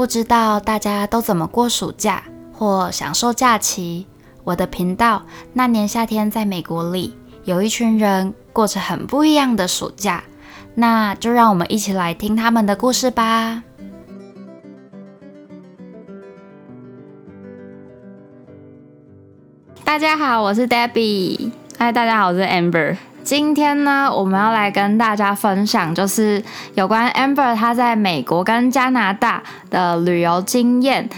不知道大家都怎么过暑假或享受假期？我的频道那年夏天在美国里，有一群人过着很不一样的暑假，那就让我们一起来听他们的故事吧。大家好，我是 Debbie。嗨，大家好，我是 Amber。今天呢，我们要来跟大家分享，就是有关 Amber 他在美国跟加拿大的旅游经验。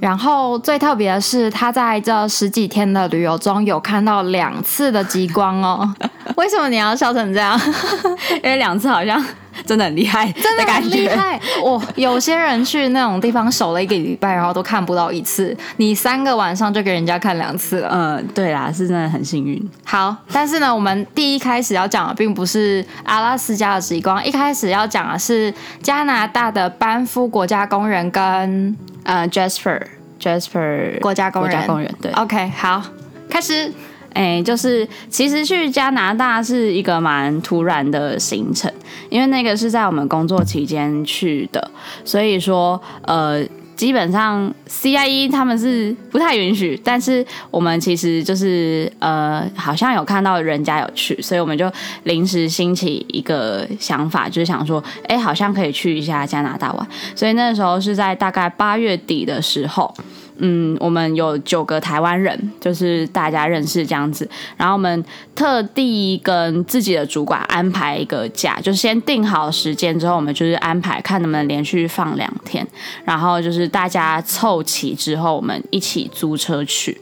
然后最特别的是，他在这十几天的旅游中有看到两次的极光哦。为什么你要笑成这样？因为两次好像。真的很厉害，真的很厉害。我有些人去那种地方守了一个礼拜，然后都看不到一次。你三个晚上就给人家看两次了。嗯，对啦，是真的很幸运。好，但是呢，我们第一开始要讲的并不是阿拉斯加的极光，一开始要讲的是加拿大的班夫国家公园跟呃 Jasper Jasper 国家公园。国家公园，对。OK，好，开始。哎，就是其实去加拿大是一个蛮突然的行程，因为那个是在我们工作期间去的，所以说呃，基本上 CIE 他们是不太允许，但是我们其实就是呃，好像有看到人家有去，所以我们就临时兴起一个想法，就是想说，哎，好像可以去一下加拿大玩，所以那时候是在大概八月底的时候。嗯，我们有九个台湾人，就是大家认识这样子。然后我们特地跟自己的主管安排一个假，就是先定好时间之后，我们就是安排看能不能连续放两天。然后就是大家凑齐之后，我们一起租车去。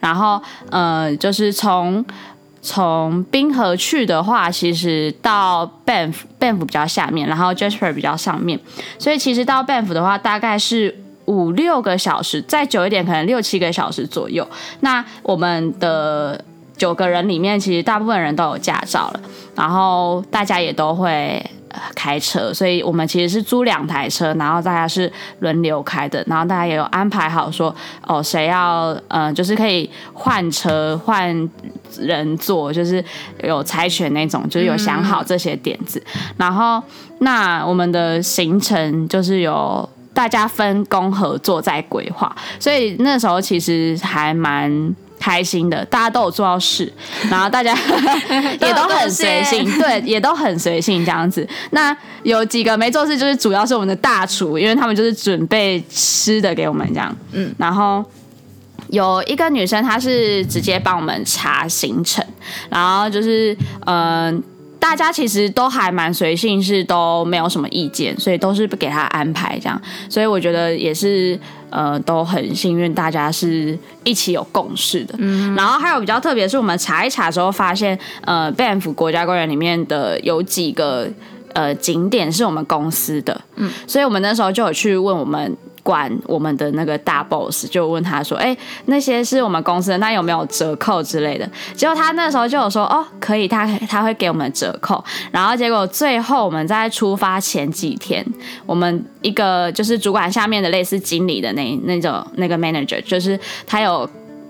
然后呃，就是从从冰河去的话，其实到 Banff，Banff 比较下面，然后 Jasper 比较上面，所以其实到 Banff 的话，大概是。五六个小时，再久一点可能六七个小时左右。那我们的九个人里面，其实大部分人都有驾照了，然后大家也都会开车，所以我们其实是租两台车，然后大家是轮流开的，然后大家也有安排好说，哦，谁要呃，就是可以换车换人坐，就是有猜拳那种，就是有想好这些点子。然后那我们的行程就是有。大家分工合作在规划，所以那时候其实还蛮开心的，大家都有做到事，然后大家 也都很随性，对，也都很随性这样子。那有几个没做事，就是主要是我们的大厨，因为他们就是准备吃的给我们这样，嗯，然后有一个女生，她是直接帮我们查行程，然后就是嗯。呃大家其实都还蛮随性，是都没有什么意见，所以都是不给他安排这样。所以我觉得也是，呃，都很幸运，大家是一起有共识的。嗯。然后还有比较特别是，我们查一查之后发现，呃，Banff 国家公园里面的有几个呃景点是我们公司的。嗯。所以我们那时候就有去问我们。管我们的那个大 boss 就问他说：“哎、那些是我们公司的，那有没有折扣之类的？”结果他那时候就有说：“哦，可以，他他会给我们折扣。”然后结果最后我们在出发前几天，我们一个就是主管下面的类似经理的那那种那个 manager，就是他有。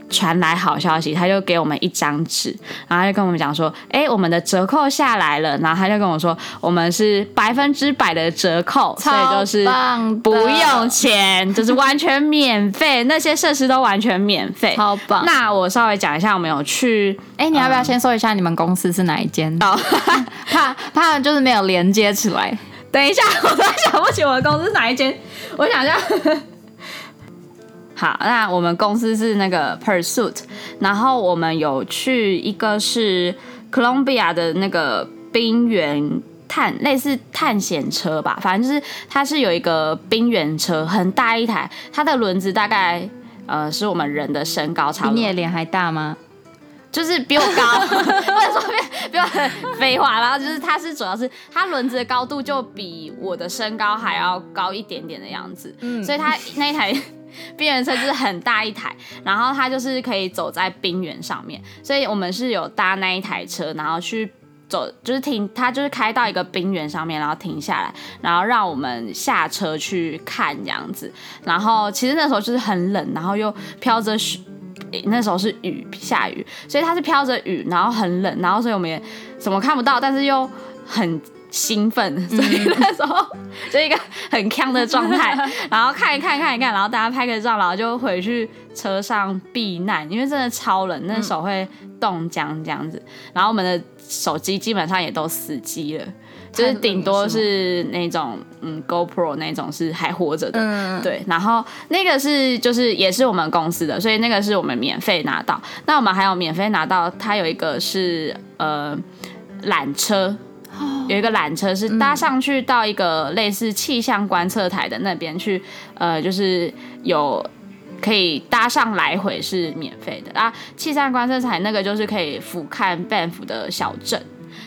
传来好消息，他就给我们一张纸，然后他就跟我们讲说：“哎、欸，我们的折扣下来了。”然后他就跟我说：“我们是百分之百的折扣，所以就是不用钱，就是完全免费，那些设施都完全免费，超棒。”那我稍微讲一下，我们有去，哎、欸，你要不要先说一下你们公司是哪一间？哦，怕怕就是没有连接起来。等一下，我突然想不起我的公司是哪一间，我想一下。好，那我们公司是那个 Pursuit，然后我们有去一个是 Columbia 的那个冰原探，类似探险车吧，反正就是它是有一个冰原车，很大一台，它的轮子大概呃是我们人的身高差不多。比你的脸还大吗？就是比我高，不能说比比我废话，然后就是它是主要是它轮子的高度就比我的身高还要高一点点的样子，嗯，所以它那一台。冰原车就是很大一台，然后它就是可以走在冰原上面，所以我们是有搭那一台车，然后去走，就是停，它就是开到一个冰原上面，然后停下来，然后让我们下车去看这样子。然后其实那时候就是很冷，然后又飘着雪，那时候是雨，下雨，所以它是飘着雨，然后很冷，然后所以我们也什么看不到，但是又很。兴奋，所以那时候就一个很锵的状态，然后看一看看一看，然后大家拍个照，然后就回去车上避难，因为真的超冷，那手会冻僵这样子。然后我们的手机基本上也都死机了，就是顶多是那种嗯 GoPro 那种是还活着的，嗯，对。然后那个是就是也是我们公司的，所以那个是我们免费拿到。那我们还有免费拿到，它有一个是呃缆车。有一个缆车是搭上去到一个类似气象观测台的那边去，呃，就是有可以搭上来回是免费的啊。气象观测台那个就是可以俯瞰 Banff 的小镇，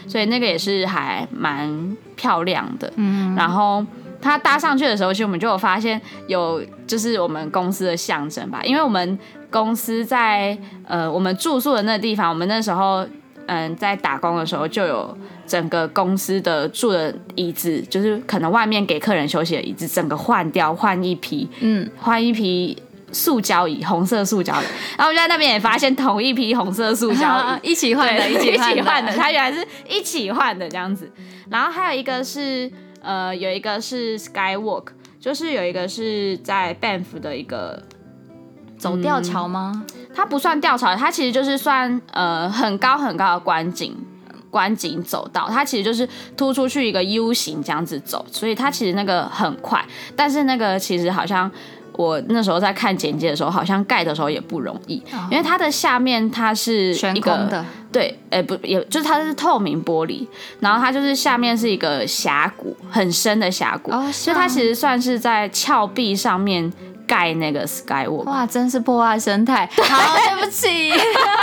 所以那个也是还蛮漂亮的。嗯，然后他搭上去的时候，其实我们就有发现有就是我们公司的象征吧，因为我们公司在呃我们住宿的那个地方，我们那时候嗯在打工的时候就有。整个公司的住的椅子，就是可能外面给客人休息的椅子，整个换掉，换一批，嗯，换一批塑胶椅，红色塑胶椅。然后我就在那边也发现同一批红色塑胶椅，啊，一起换的，一起换的，它原来是一起换的这样子。然后还有一个是，呃，有一个是 Skywalk，就是有一个是在 Banff 的一个走吊桥吗？它不算吊桥，它其实就是算呃很高很高的观景。观景走道，它其实就是突出去一个 U 型这样子走，所以它其实那个很快，但是那个其实好像我那时候在看简介的时候，好像盖的时候也不容易，哦、因为它的下面它是一个悬空的，对，哎、欸、不，也就是它是透明玻璃，然后它就是下面是一个峡谷，很深的峡谷，哦、所以它其实算是在峭壁上面盖那个 Skywalk，哇，真是破坏生态，好，对不起，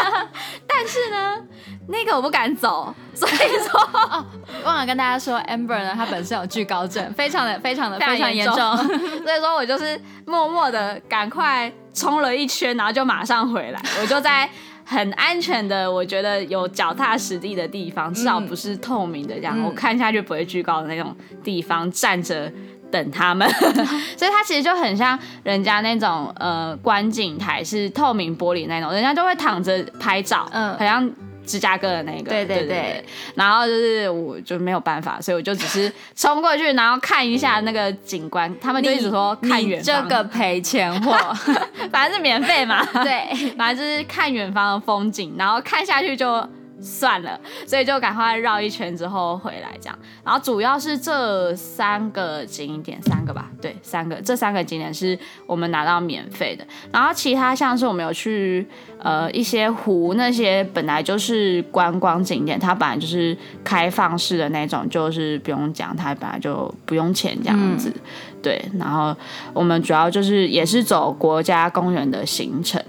但是呢。那个我不敢走，所以说哦，忘了跟大家说，Amber 呢，她本身有惧高症，非常的、非常的、非常严重，所以说我就是默默的赶快冲了一圈，然后就马上回来，我就在很安全的，我觉得有脚踏实地的地方，至少不是透明的这样，嗯、我看下去不会惧高的那种地方站着等他们，所以它其实就很像人家那种呃观景台是透明玻璃那种，人家就会躺着拍照，嗯，好像。芝加哥的那个，对对对，对对对，然后就是我就没有办法，所以我就只是冲过去，然后看一下那个景观。他们就一直说看远方，这个赔钱货，反正是免费嘛。对，反正就是看远方的风景，然后看下去就。算了，所以就赶快绕一圈之后回来这样。然后主要是这三个景点，三个吧，对，三个，这三个景点是我们拿到免费的。然后其他像是我们有去呃一些湖，那些本来就是观光景点，它本来就是开放式的那种，就是不用讲，它本来就不用钱这样子。嗯、对，然后我们主要就是也是走国家公园的行程，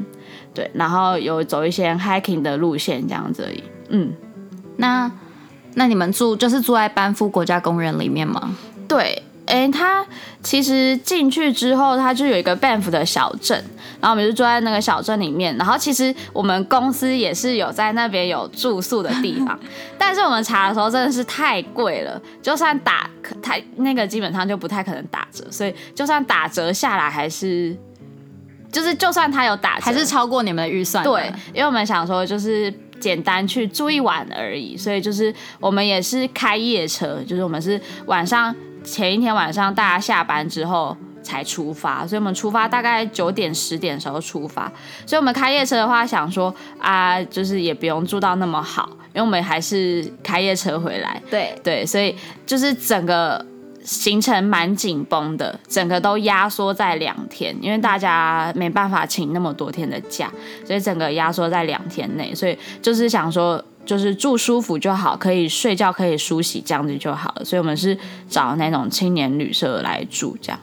对，然后有走一些 hiking 的路线这样子而已。嗯，那那你们住就是住在班夫国家公园里面吗？对，哎、欸，它其实进去之后，它就有一个 Banff 的小镇，然后我们就住在那个小镇里面。然后其实我们公司也是有在那边有住宿的地方，但是我们查的时候真的是太贵了，就算打太那个基本上就不太可能打折，所以就算打折下来还是就是就算它有打折，还是超过你们的预算。对，因为我们想说就是。简单去住一晚而已，所以就是我们也是开夜车，就是我们是晚上前一天晚上大家下班之后才出发，所以我们出发大概九点十点的时候出发，所以我们开夜车的话想说啊，就是也不用住到那么好，因为我们还是开夜车回来，对对，所以就是整个。行程蛮紧绷的，整个都压缩在两天，因为大家没办法请那么多天的假，所以整个压缩在两天内。所以就是想说，就是住舒服就好，可以睡觉，可以梳洗，这样子就好了。所以我们是找那种青年旅社来住，这样。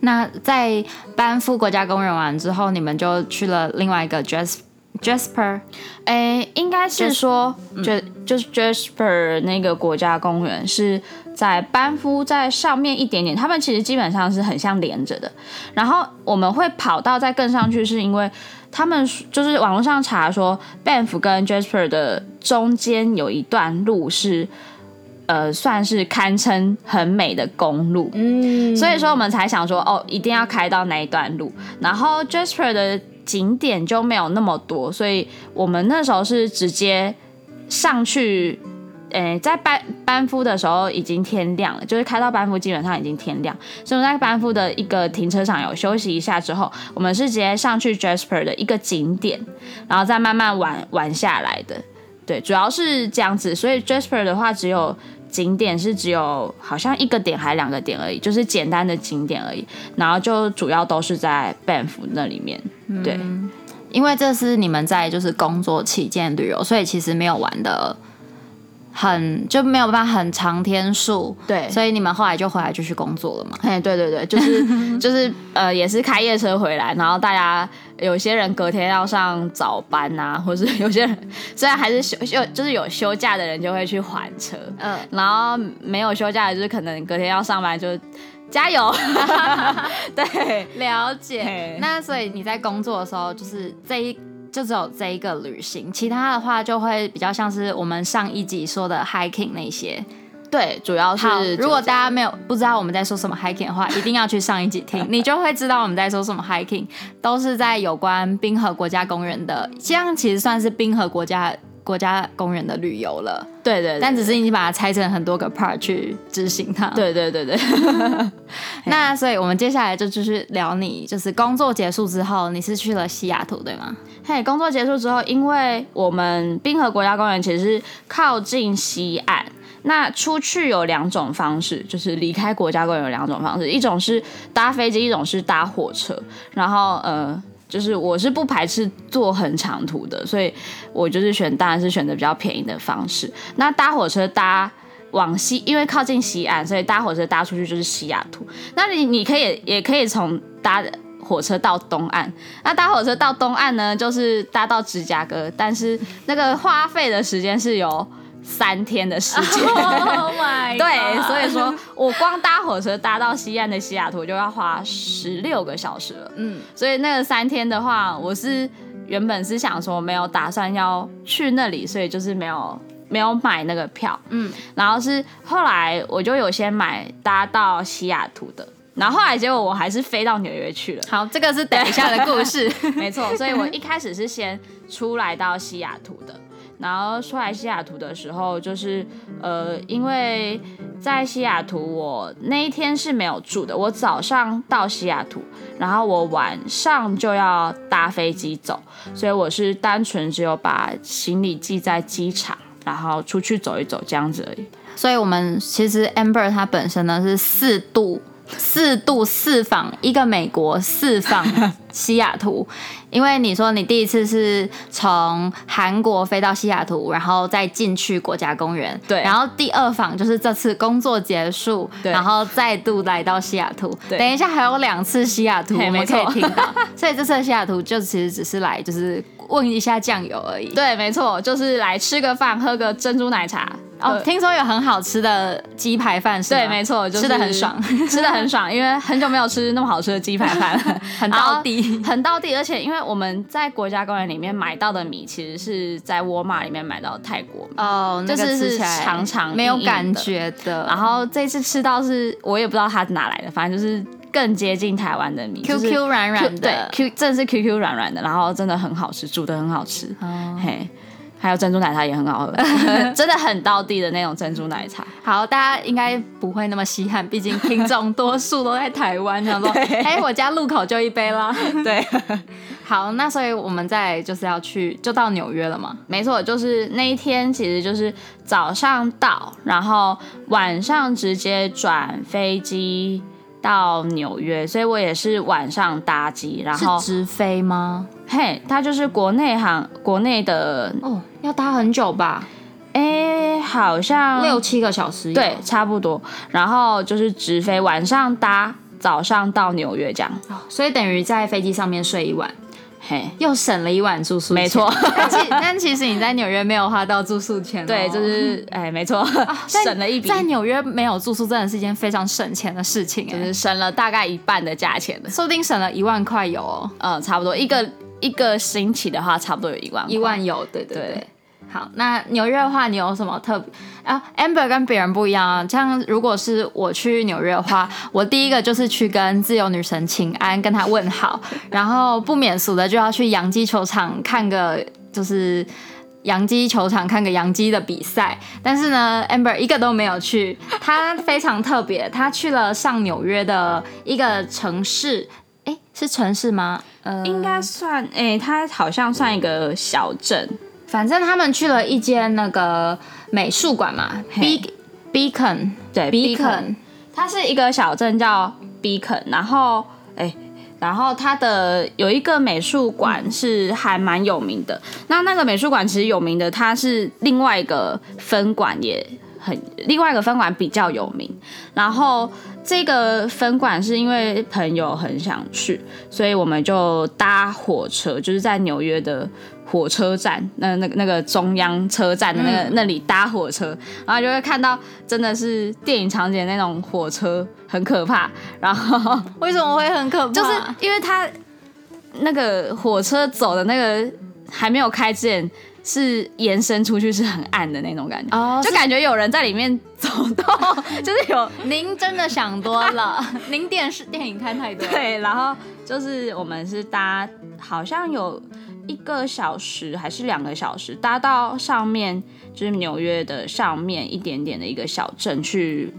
那在班夫国家公园完之后，你们就去了另外一个 Jas Jasper，哎，应该是说就就是 Jasper 那个国家公园是。在班夫在上面一点点，他们其实基本上是很像连着的。然后我们会跑到再更上去，是因为他们就是网络上查说，Banff 跟 Jasper 的中间有一段路是，呃，算是堪称很美的公路。嗯，所以说我们才想说，哦，一定要开到那一段路。然后 Jasper 的景点就没有那么多，所以我们那时候是直接上去。诶，在班班夫的时候已经天亮了，就是开到班夫基本上已经天亮，所以我们在班夫的一个停车场有休息一下之后，我们是直接上去 Jasper 的一个景点，然后再慢慢玩玩下来的。对，主要是这样子，所以 Jasper 的话只有景点是只有好像一个点还两个点而已，就是简单的景点而已，然后就主要都是在 Banff 那里面。对，嗯，因为这是你们在就是工作期间旅游，所以其实没有玩的。很就没有办法很长天数，对，所以你们后来就回来就去工作了嘛？哎，对对对，就是就是呃，也是开夜车回来，然后大家有些人隔天要上早班啊，或是有些人虽然还是休休，就是有休假的人就会去还车，嗯，然后没有休假的，就是可能隔天要上班就加油，对，了解。那所以你在工作的时候，就是这一。就只有这一个旅行，其他的话就会比较像是我们上一集说的 hiking 那些。对，主要是如果大家没有不知道我们在说什么 hiking 的话，一定要去上一集听，你就会知道我们在说什么 hiking，都是在有关冰河国家公园的，这样其实算是冰河国家国家公园的旅游了。对对，对对，但只是你把它拆成很多个 part 去执行它。对对对对。那所以我们接下来就继续聊你，就是工作结束之后，你是去了西雅图对吗？嘿工作结束之后，因为我们冰河国家公园其实是靠近西岸，那出去有两种方式，就是离开国家公园有两种方式，一种是搭飞机，一种是搭火车。然后呃，就是我是不排斥坐很长途的，所以我就是选，当然是选择比较便宜的方式。那搭火车搭往西，因为靠近西岸，所以搭火车搭出去就是西雅图。那你你可以也可以从搭。火车到东岸，那搭火车到东岸呢，就是搭到芝加哥，但是那个花费的时间是有三天的时间。Oh my 对，所以说我光搭火车搭到西岸的西雅图就要花十六个小时了。嗯，所以那个三天的话，我是原本是想说没有打算要去那里，所以就是没有没有买那个票。嗯，然后是后来我就有先买搭到西雅图的。然后后来结果我还是飞到纽约去了。好，这个是等一下的故事。没错，所以我一开始是先出来到西雅图的。然后出来西雅图的时候，就是呃，因为在西雅图我那一天是没有住的。我早上到西雅图，然后我晚上就要搭飞机走，所以我是单纯只有把行李寄在机场，然后出去走一走这样子而已。所以我们其实 Amber 它本身呢是四度。四度四访一个美国，四访西雅图。因为你说你第一次是从韩国飞到西雅图，然后再进去国家公园。对。然后第二访就是这次工作结束，然后再度来到西雅图。对。等一下还有两次西雅图，我们可以听到。所以这次的西雅图就其实只是来就是问一下酱油而已。对，没错，就是来吃个饭，喝个珍珠奶茶。哦，听说有很好吃的鸡排饭，是吗？对，没错，就是、吃的很爽，吃的很爽，因为很久没有吃那么好吃的鸡排饭了，很到底，很到底。而且因为我们在国家公园里面买到的米，其实是在沃尔玛里面买到的泰国米，哦，那个、就是是长长没有感觉的。然后这次吃到是我也不知道它是哪来的，反正就是更接近台湾的米，Q Q 软软的，对，Q 真的是 Q Q 软软的，然后真的很好吃，煮的很好吃，哦、嘿。还有珍珠奶茶也很好喝，真的很道地的那种珍珠奶茶。好，大家应该不会那么稀罕，毕竟听众多数都在台湾。想说，哎，我家路口就一杯啦。对，好，那所以我们再就是要去，就到纽约了嘛。没错，就是那一天，其实就是早上到，然后晚上直接转飞机。到纽约，所以我也是晚上搭机，然后是直飞吗？嘿，它就是国内航，国内的哦，要搭很久吧？哎，好像六七个小时，对，差不多。然后就是直飞，晚上搭，早上到纽约这样，所以等于在飞机上面睡一晚。嘿，又省了一晚住宿钱，没错。但其但其实你在纽约没有花到住宿钱，对，就是哎，没错，省了一笔。在纽约没有住宿真的是一件非常省钱的事情，就是省了大概一半的价钱。的，说不定省了一万块有哦。嗯，差不多。一个一个星期的话，差不多有一万，一万有，对对。对。好，那纽约的话，你有什么特别啊？Amber 跟别人不一样啊。像如果是我去纽约的话，我第一个就是去跟自由女神请安，跟她问好，然后不免俗的就要去洋基球场看个就是洋基球场看个洋基的比赛，但是呢，Amber 一个都没有去。他非常特别，他去了上纽约的一个城市，哎，是城市吗？呃，应该算，哎，他好像算一个小镇。反正他们去了一间那个美术馆嘛，Be Beacon，对，Beacon，它是一个小镇叫 Beacon，然后，哎。然后它的有一个美术馆是还蛮有名的，那那个美术馆其实有名的，它是另外一个分馆也很，另外一个分馆比较有名。然后这个分馆是因为朋友很想去，所以我们就搭火车，就是在纽约的。火车站，那那个那个中央车站的那个、嗯、那里搭火车，然后就会看到真的是电影场景那种火车，很可怕。然后为什么会很可怕？就是因为它那个火车走的那个还没有开之前，是延伸出去是很暗的那种感觉，哦、就感觉有人在里面走动，就是有。您真的想多了，您电视电影看太多。对，然后就是我们是搭，好像有。一个小时还是两个小时，搭到上面就是纽约的上面一点点的一个小镇去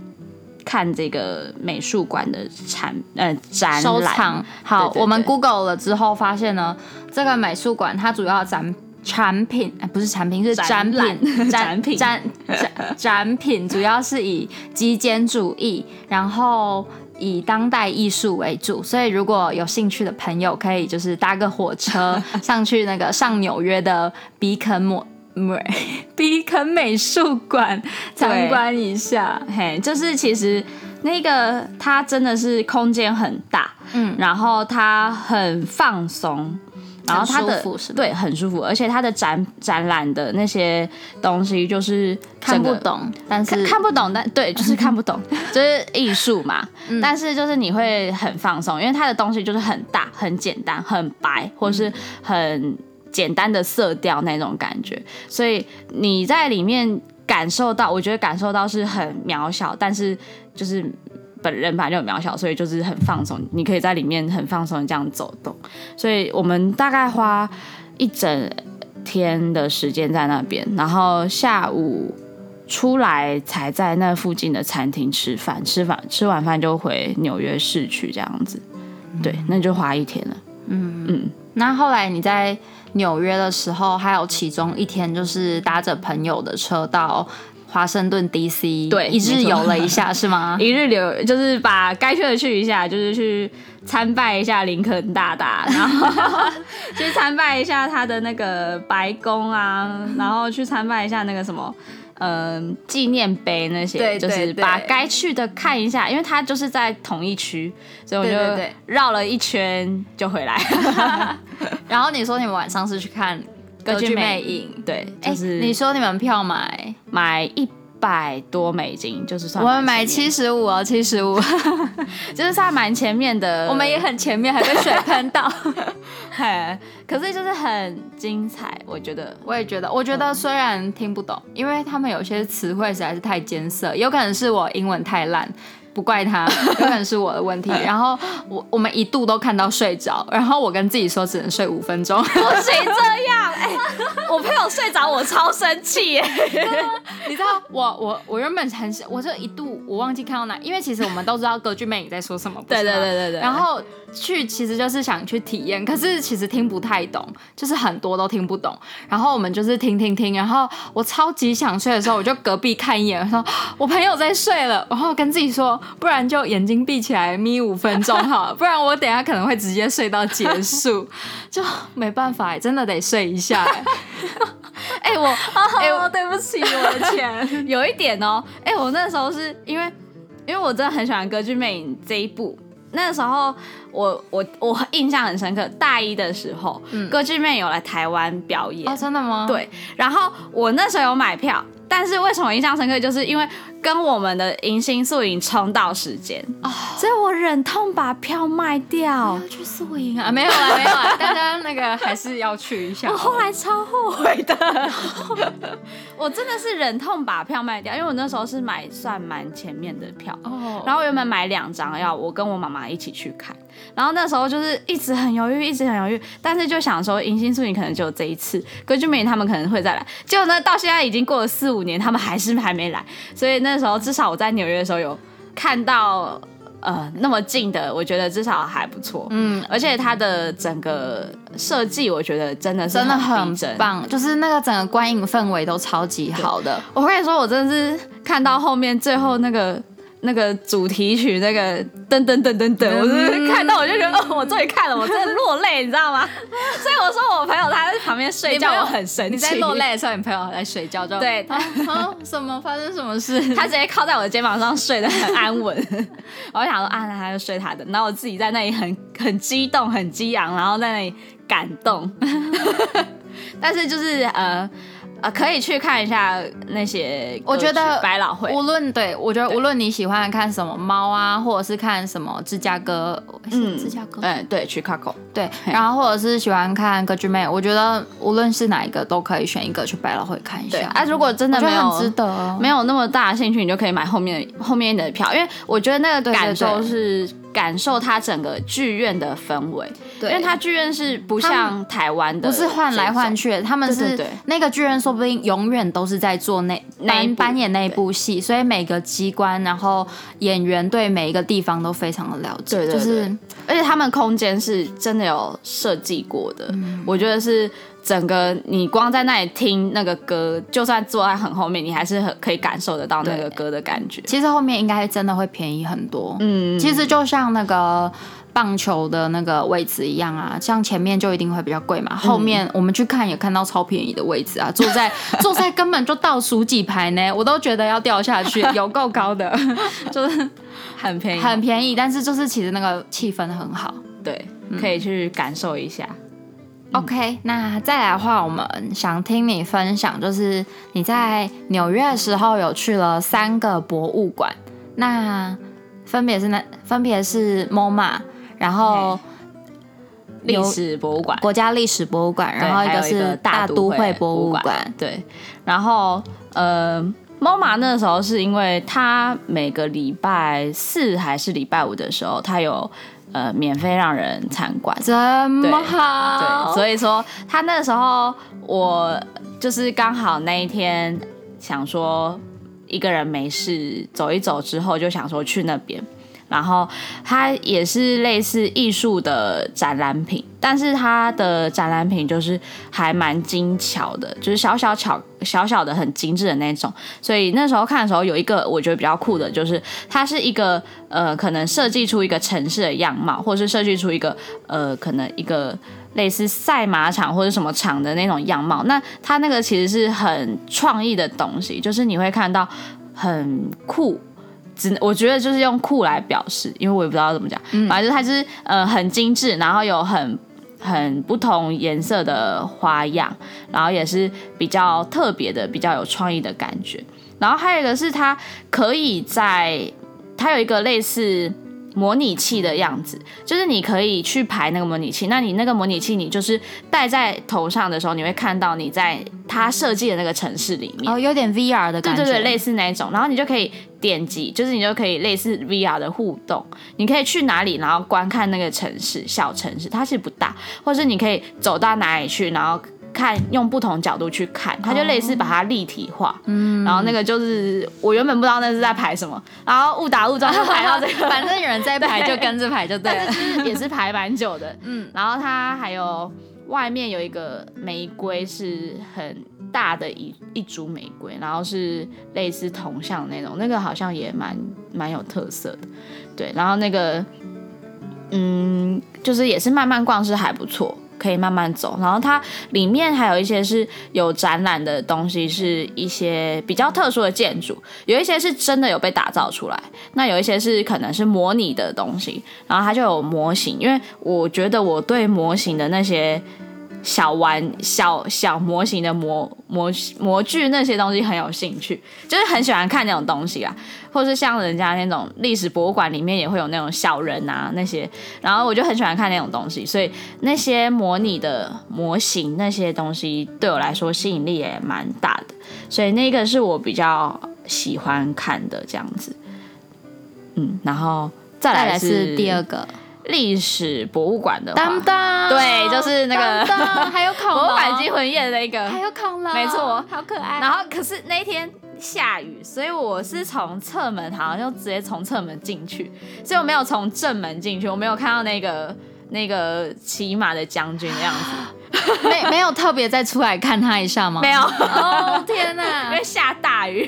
看这个美术馆的产呃展览。收藏。好，对对对，我们 Google 了之后发现呢，这个美术馆它主要展产品，不是产品，是展览展品展展展品，主要是以极简主义，然后。以当代艺术为主，所以如果有兴趣的朋友，可以就是搭个火车 上去那个上纽约的比肯莫美比肯美术馆参观一下。嘿，就是其实那个它真的是空间很大，嗯，然后它很放松。然后它的对很舒服，而且它的展展览的那些东西就是看不懂，但是看，看不懂，但对就是 看不懂，就是艺术嘛。嗯、但是就是你会很放松，因为它的东西就是很大、很简单、很白，或是很简单的色调那种感觉，所以你在里面感受到，我觉得感受到是很渺小，但是就是。本人本来就很渺小，所以就是很放松。你可以在里面很放松的这样走动。所以我们大概花一整天的时间在那边，然后下午出来才在那附近的餐厅吃饭，吃饭吃完饭就回纽约市区这样子。对，那就花一天了。嗯嗯。那后来你在纽约的时候，还有其中一天就是搭着朋友的车到。华盛顿 D.C. 对，一日游了一下是吗？一日游就是把该去的去一下，就是去参拜一下林肯大大，然后 去参拜一下他的那个白宫啊，然后去参拜一下那个什么，嗯、呃，纪念碑那些，对，就是把该去的看一下，因为他就是在同一区，所以我就绕了一圈就回来。然后你说你们晚上是去看？歌剧魅影，对，就是、欸、你说你们票买买一百多美金，就是算我们买七十五哦，七十五，就是算蛮前面的。我们也很前面，还被水喷到，嘿，可是就是很精彩，我觉得，我也觉得，我觉得虽然听不懂，因为他们有些词汇实在是太艰涩，有可能是我英文太烂。不怪他，有可能是我的问题。然后我我们一度都看到睡着，然后我跟自己说只能睡五分钟，不行这我朋友睡着，我超生气耶。你知道我我我原本很想，我这一度我忘记看到哪，因为其实我们都知道歌剧魅影在说什么。对对对对对。然后去其实就是想去体验，可是其实听不太懂，就是很多都听不懂。然后我们就是听听听，然后我超级想睡的时候，我就隔壁看一眼，说我朋友在睡了，然后跟自己说。不然就眼睛闭起来眯五分钟哈，不然我等下可能会直接睡到结束，就没办法，真的得睡一下。哎、欸，我 哎，我、欸、对不起我的钱，有一点哦。哎、欸，我那时候是因为，因为我真的很喜欢《歌剧魅影》这一部。那时候我我我印象很深刻，大一的时候，嗯，《歌剧魅影》有来台湾表演。哦，真的吗？对。然后我那时候有买票。但是为什么印象深刻？就是因为跟我们的迎新宿营冲到时间，oh. 所以我忍痛把票卖掉。要去宿营啊？没有啊，没有啊，大家那个还是要去一下。我后来超后悔的，我真的是忍痛把票卖掉，因为我那时候是买算蛮前面的票，oh. 然后原本买两张要我跟我妈妈一起去看，然后那时候就是一直很犹豫，一直很犹豫，但是就想说迎新宿营可能只有这一次，歌剧魅影他们可能会再来。结果呢，到现在已经过了四五年，他们还是还没来。所以那时候至少我在纽约的时候有看到。呃，那么近的，我觉得至少还不错。嗯，而且它的整个设计，我觉得真的是真的很棒，就是那个整个观影氛围都超级好的。我跟你说，我真的是看到后面最后那个。那个主题曲，那个噔噔噔噔噔，我就是看到我就觉得，哦，我终于看了，我真的落泪，你知道吗？所以我说我朋友他在旁边睡觉，我很生气。你在落泪的时候，你朋友在睡觉，就对，他什么发生什么事？他直接靠在我的肩膀上睡得很安稳。我就想说啊，那他就睡他的，然后我自己在那里很很激动，很激昂，然后在那里感动。但是就是呃。啊，可以去看一下那些。我觉得百老汇，无论对我觉得无论你喜欢看什么猫啊，或者是看什么芝加哥，嗯，芝加哥，对对，Chicago，对，然后或者是喜欢看歌剧魅，我觉得无论是哪一个都可以选一个去百老汇看一下。啊，如果真的没有值得，没有那么大的兴趣，你就可以买后面后面的票，因为我觉得那个感受是。感受它整个剧院的氛围，对，因为它剧院是不像台湾的，不是换来换去，他们是那个剧院，说不定永远都是在做那扮扮演那一部戏，所以每个机关，然后演员对每一个地方都非常的了解，对对对，就是而且他们空间是真的有设计过的，嗯，我觉得是。整个你光在那里听那个歌，就算坐在很后面，你还是很可以感受得到那个歌的感觉。其实后面应该真的会便宜很多。嗯，其实就像那个棒球的那个位置一样啊，像前面就一定会比较贵嘛，后面我们去看也看到超便宜的位置啊，坐在 坐在根本就倒数几排呢，我都觉得要掉下去，有够高的，就是很便宜，很便宜，但是就是其实那个气氛很好，对，可以去感受一下。OK，那再来的话，我们想听你分享，就是你在纽约的时候有去了三个博物馆，那分别是那分别是 MoMA，然后历史博物馆、国家历史博物馆，然后一个是大都会博物馆，对，然后呃，MoMA 那时候是因为他每个礼拜四还是礼拜五的时候，他有。呃，免费让人参观，这么好。对，所以说他那时候我就是刚好那一天想说一个人没事走一走之后，就想说去那边。然后它也是类似艺术的展览品，但是它的展览品就是还蛮精巧的，就是小小巧小小的很精致的那种。所以那时候看的时候，有一个我觉得比较酷的，就是它是一个呃，可能设计出一个城市的样貌，或是设计出一个呃，可能一个类似赛马场或者什么场的那种样貌。那它那个其实是很创意的东西，就是你会看到很酷。只我觉得就是用酷来表示，因为我也不知道怎么讲，嗯、反正它就是呃很精致，然后有很很不同颜色的花样，然后也是比较特别的、比较有创意的感觉。然后还有一个是它可以在它有一个类似。模拟器的样子，就是你可以去排那个模拟器。那你那个模拟器，你就是戴在头上的时候，你会看到你在它设计的那个城市里面。哦，有点 VR 的感觉。对对对，类似那种。然后你就可以点击，就是你就可以类似 VR 的互动。你可以去哪里，然后观看那个城市，小城市，它其实不大，或是你可以走到哪里去，然后。看用不同角度去看，它就类似把它立体化，嗯，然后那个就是我原本不知道那是在排什么，然后误打误撞就排到这个，反正有人在排就跟着排就对了，是也是排蛮久的，嗯，然后它还有外面有一个玫瑰是很大的一一株玫瑰，然后是类似铜像那种，那个好像也蛮蛮有特色的，对，然后那个嗯，就是也是慢慢逛是还不错。可以慢慢走，然后它里面还有一些是有展览的东西，是一些比较特殊的建筑，有一些是真的有被打造出来，那有一些是可能是模拟的东西，然后它就有模型，因为我觉得我对模型的那些。小玩小小模型的模模模具那些东西很有兴趣，就是很喜欢看那种东西啊，或是像人家那种历史博物馆里面也会有那种小人啊那些，然后我就很喜欢看那种东西，所以那些模拟的模型那些东西对我来说吸引力也蛮大的，所以那个是我比较喜欢看的这样子，嗯，然后再来是，再来是第二个。历史博物馆的话，当当对，就是那个当当 还有恐龙，博物馆惊魂夜的那个，还有恐龙，没错，好可爱。然后可是那一天下雨，所以我是从侧门，好像就直接从侧门进去，所以我没有从正门进去，我没有看到那个那个骑马的将军的样子。没没有特别再出来看他一下吗？没有。哦天哪！因为下大雨，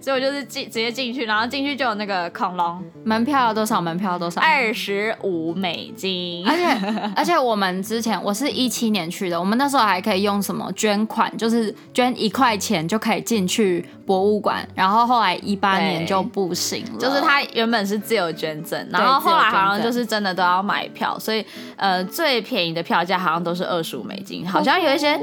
所以我就是进直接进去，然后进去就有那个恐龙。门票要多少？门票要多少？二十五美金。而且 而且我们之前我是一七年去的，我们那时候还可以用什么捐款，就是捐一块钱就可以进去博物馆。然后后来一八年就不行了，就是他原本是自由捐赠，然后后来好像就是真的都要买票，所以呃最便宜的票价好像都是二十五美金。好像有一些，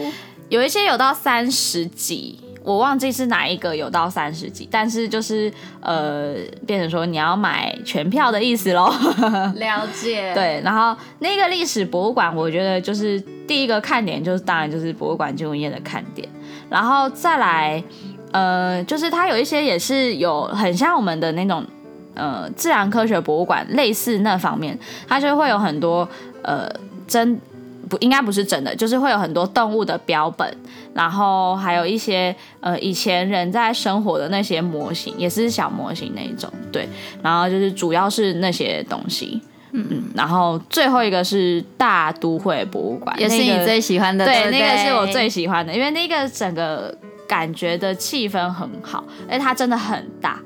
有一些有到三十几，我忘记是哪一个有到三十几，但是就是呃，变成说你要买全票的意思喽。了解。对，然后那个历史博物馆，我觉得就是第一个看点，就是当然就是博物馆惊魂夜的看点，然后再来，呃，就是它有一些也是有很像我们的那种呃自然科学博物馆，类似那方面，它就会有很多呃真。不应该不是真的，就是会有很多动物的标本，然后还有一些呃以前人在生活的那些模型，也是小模型那一种，对，然后就是主要是那些东西，嗯嗯，然后最后一个是大都会博物馆，也是你最喜欢的，对，那个是我最喜欢的，因为那个整个感觉的气氛很好，而且它真的很大，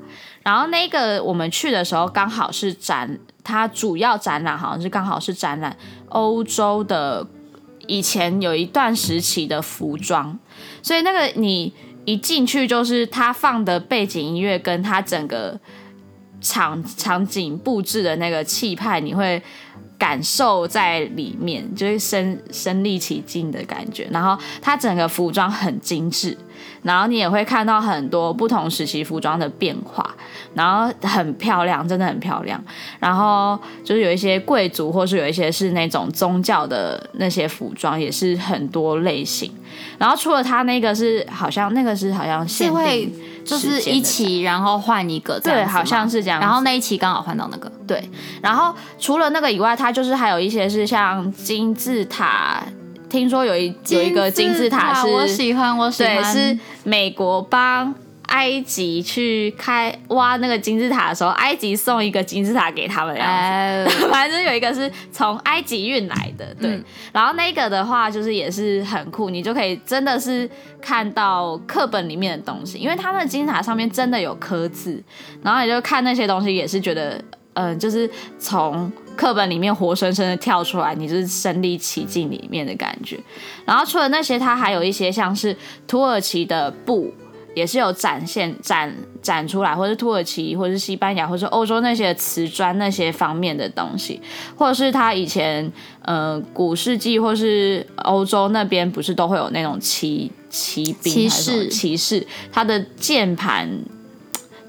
然后那个我们去的时候刚好是展，它主要展览好像是刚好是展览欧洲的。以前有一段时期的服装，所以那个你一进去就是他放的背景音乐，跟他整个场场景布置的那个气派，你会感受在里面，就是身身临其境的感觉。然后他整个服装很精致。然后你也会看到很多不同时期服装的变化，然后很漂亮，真的很漂亮。然后就是有一些贵族，或是有一些是那种宗教的那些服装，也是很多类型。然后除了他那个是好像那个是好像限定，会就是一期然后换一个，对，好像是这样。然后那一期刚好换到那个，对。然后除了那个以外，它就是还有一些是像金字塔。听说有一有一个金字塔是，我喜欢，我喜欢，对，是美国帮埃及去开挖那个金字塔的时候，埃及送一个金字塔给他们，哎，反正有一个是从埃及运来的，对，嗯、然后那个的话就是也是很酷，你就可以真的是看到课本里面的东西，因为他们的金字塔上面真的有刻字，然后你就看那些东西也是觉得，嗯、呃，就是从。课本里面活生生的跳出来，你就是身临其境里面的感觉。然后除了那些，它还有一些像是土耳其的布，也是有展现展展出来，或是土耳其，或是西班牙，或是欧洲那些瓷砖那些方面的东西，或者是他以前呃古世纪或是欧洲那边不是都会有那种骑骑兵骑士骑士，他的键盘。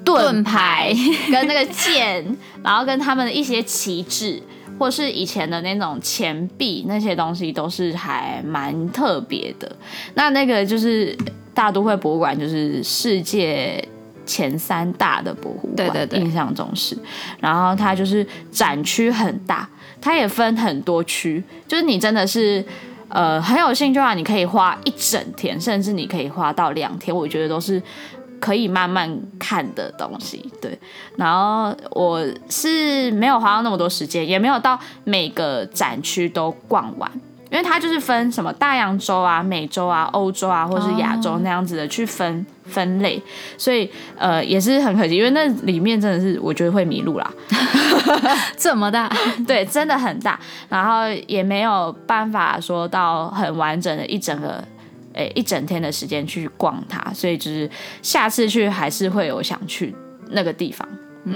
盾牌 跟那个剑，然后跟他们的一些旗帜，或是以前的那种钱币，那些东西都是还蛮特别的。那那个就是大都会博物馆，就是世界前三大的博物馆，对对对，印象中是。然后它就是展区很大，它也分很多区，就是你真的是呃很有兴趣的话，你可以花一整天，甚至你可以花到两天，我觉得都是。可以慢慢看的东西，对。然后我是没有花到那么多时间，也没有到每个展区都逛完，因为它就是分什么大洋洲啊、美洲啊、欧洲啊，或是亚洲那样子的去分分类，所以呃也是很可惜，因为那里面真的是我觉得会迷路啦，这么大，对，真的很大，然后也没有办法说到很完整的一整个。诶，一整天的时间去逛它，所以就是下次去还是会有想去那个地方。嗯，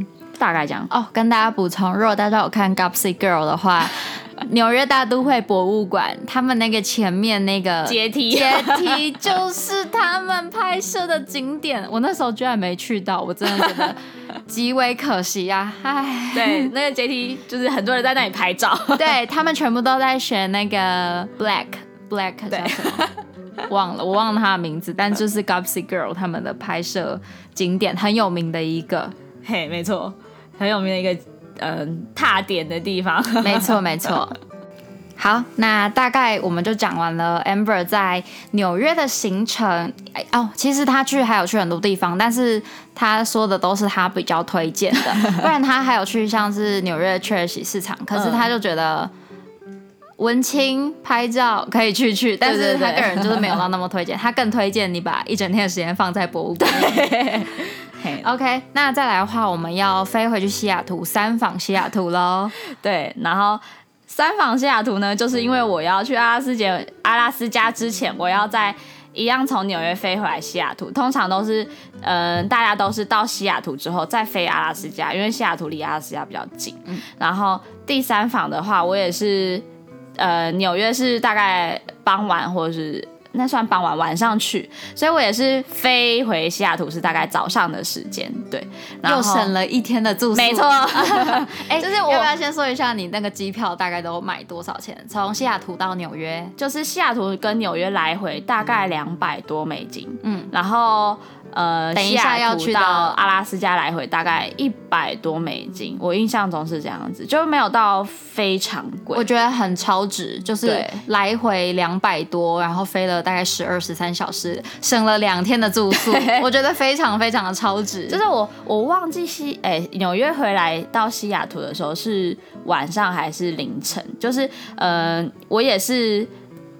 嗯大概这样哦。跟大家补充，如果大家有看《Gossip Girl》的话，纽约大都会博物馆，他们那个前面那个阶梯，阶梯就是他们拍摄的景点。我那时候居然没去到，我真的觉得极为可惜呀、啊！唉，对，那个阶梯就是很多人在那里拍照，对他们全部都在选那个 Black。Black 叫什么？忘了，我忘了他的名字，但就是 Gossip Girl 他们的拍摄景点很有名的一个，嘿，没错，很有名的一个嗯、呃、踏点的地方。没错，没错。好，那大概我们就讲完了 Amber 在纽约的行程。哎哦，其实他去还有去很多地方，但是他说的都是他比较推荐的，不然他还有去像是纽约确实市场，可是他就觉得文青拍照可以去去，但是他个人就是没有到那么推荐，他更推荐你把一整天的时间放在博物馆。OK，那再来的话，我们要飞回去西雅图，三访西雅图喽。对，然后。三访西雅图呢，就是因为我要去阿拉斯加，阿拉斯加之前，我要在一样从纽约飞回来西雅图。通常都是，嗯、呃，大家都是到西雅图之后再飞阿拉斯加，因为西雅图离阿拉斯加比较近。嗯、然后第三访的话，我也是，呃，纽约是大概傍晚或者是。那算傍晚晚上去，所以我也是飞回西雅图是大概早上的时间，对，然后又省了一天的住宿，没错。就是我要不要先说一下你那个机票大概都买多少钱？从西雅图到纽约，就是西雅图跟纽约来回大概两百多美金，嗯，然后。呃，等一下要去到阿拉斯加来回大概一百多美金，我印象中是这样子，就没有到非常贵。我觉得很超值，就是来回两百多，然后飞了大概十二十三小时，省了两天的住宿，我觉得非常非常的超值。就是我我忘记西哎纽约回来到西雅图的时候是晚上还是凌晨？就是呃我也是，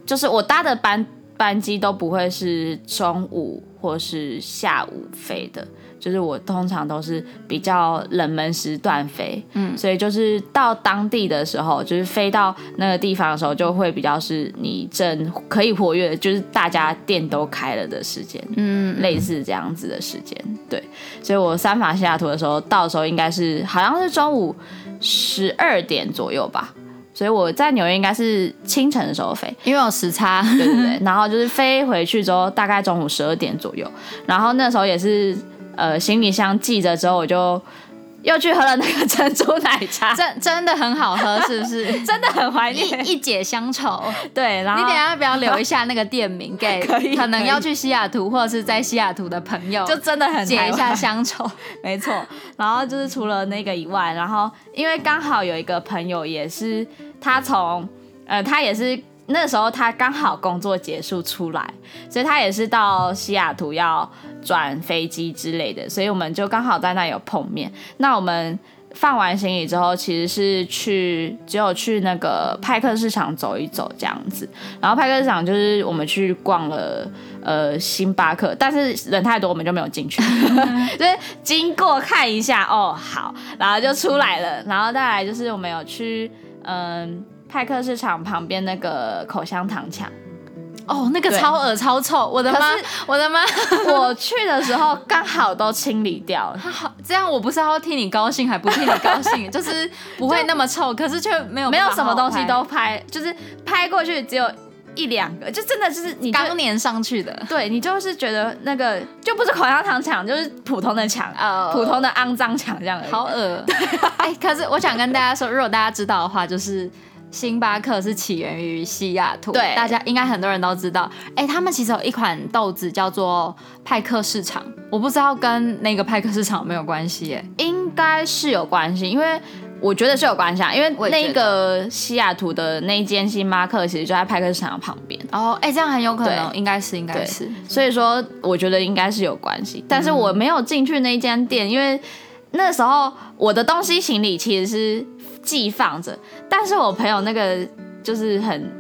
就是我搭的班班机都不会是中午。或是下午飞的，就是我通常都是比较冷门时段飞，嗯，所以就是到当地的时候，就是飞到那个地方的时候，就会比较是你正可以活跃，就是大家店都开了的时间，嗯，类似这样子的时间，对，所以我三访西雅图的时候，到的时候应该是好像是中午十二点左右吧。所以我在纽约应该是清晨的时候飞，因为有时差，对对对。然后就是飞回去之后，大概中午十二点左右。然后那时候也是，呃，行李箱寄着之后，我就又去喝了那个珍珠奶茶，真真的很好喝，是不是？真的很怀念，一解乡愁。对，然后你等一下要不要留一下那个店名给 可能要去西雅图或者是在西雅图的朋友，就真的很解一下乡愁。没错。然后就是除了那个以外，然后因为刚好有一个朋友也是。他从，呃，他也是那时候他刚好工作结束出来，所以他也是到西雅图要转飞机之类的，所以我们就刚好在那有碰面。那我们放完行李之后，其实是去只有去那个派克市场走一走这样子。然后派克市场就是我们去逛了呃星巴克，但是人太多，我们就没有进去，就是经过看一下哦好，然后就出来了。然后再来就是我们有去。嗯，派克市场旁边那个口香糖墙，哦，那个超恶超臭，我的妈，我的妈！我去的时候刚好都清理掉了。好，这样我不是要替你高兴，还不替你高兴，就是不会那么臭，可是却没有没有什么东西都拍，就是拍过去只有一两个，就真的就是你刚粘上去的。对，你就是觉得那个就不是口香糖墙，就是普通的墙，uh, 普通的肮脏墙这样。好恶。哎、欸，可是我想跟大家说，如果大家知道的话，就是星巴克是起源于西雅图，对，大家应该很多人都知道。哎、欸，他们其实有一款豆子叫做派克市场，我不知道跟那个派克市场有没有关系？哎，应该是有关系，因为。我觉得是有关系啊，因为那个西雅图的那一间星巴克其实就在派克市场旁边。哦，哎，这样很有可能，应该是，应该是。所以说，我觉得应该是有关系。但是我没有进去那间店，因为那时候我的东西行李其实是寄放着，但是我朋友那个就是很，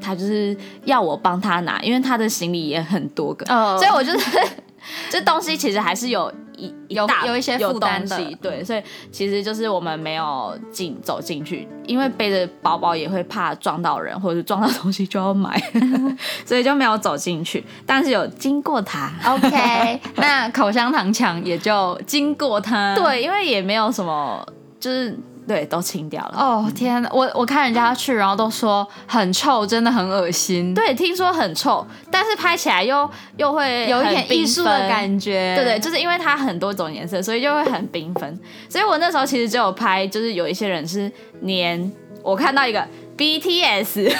他就是要我帮他拿，因为他的行李也很多个，哦，所以我就是 这东西其实还是有。一有有一些负担的，对，所以其实就是我们没有进走进去，因为背着包包也会怕撞到人，或者是撞到东西就要买，所以就没有走进去。但是有经过它，OK，那口香糖墙也就经过它，对，因为也没有什么，就是。对，都清掉了。哦天哪，我我看人家去，然后都说很臭，真的很恶心。对，听说很臭，但是拍起来又又会有一点艺术的感觉。对对，就是因为它很多种颜色，所以就会很缤纷。所以我那时候其实只有拍，就是有一些人是黏。我看到一个 BTS，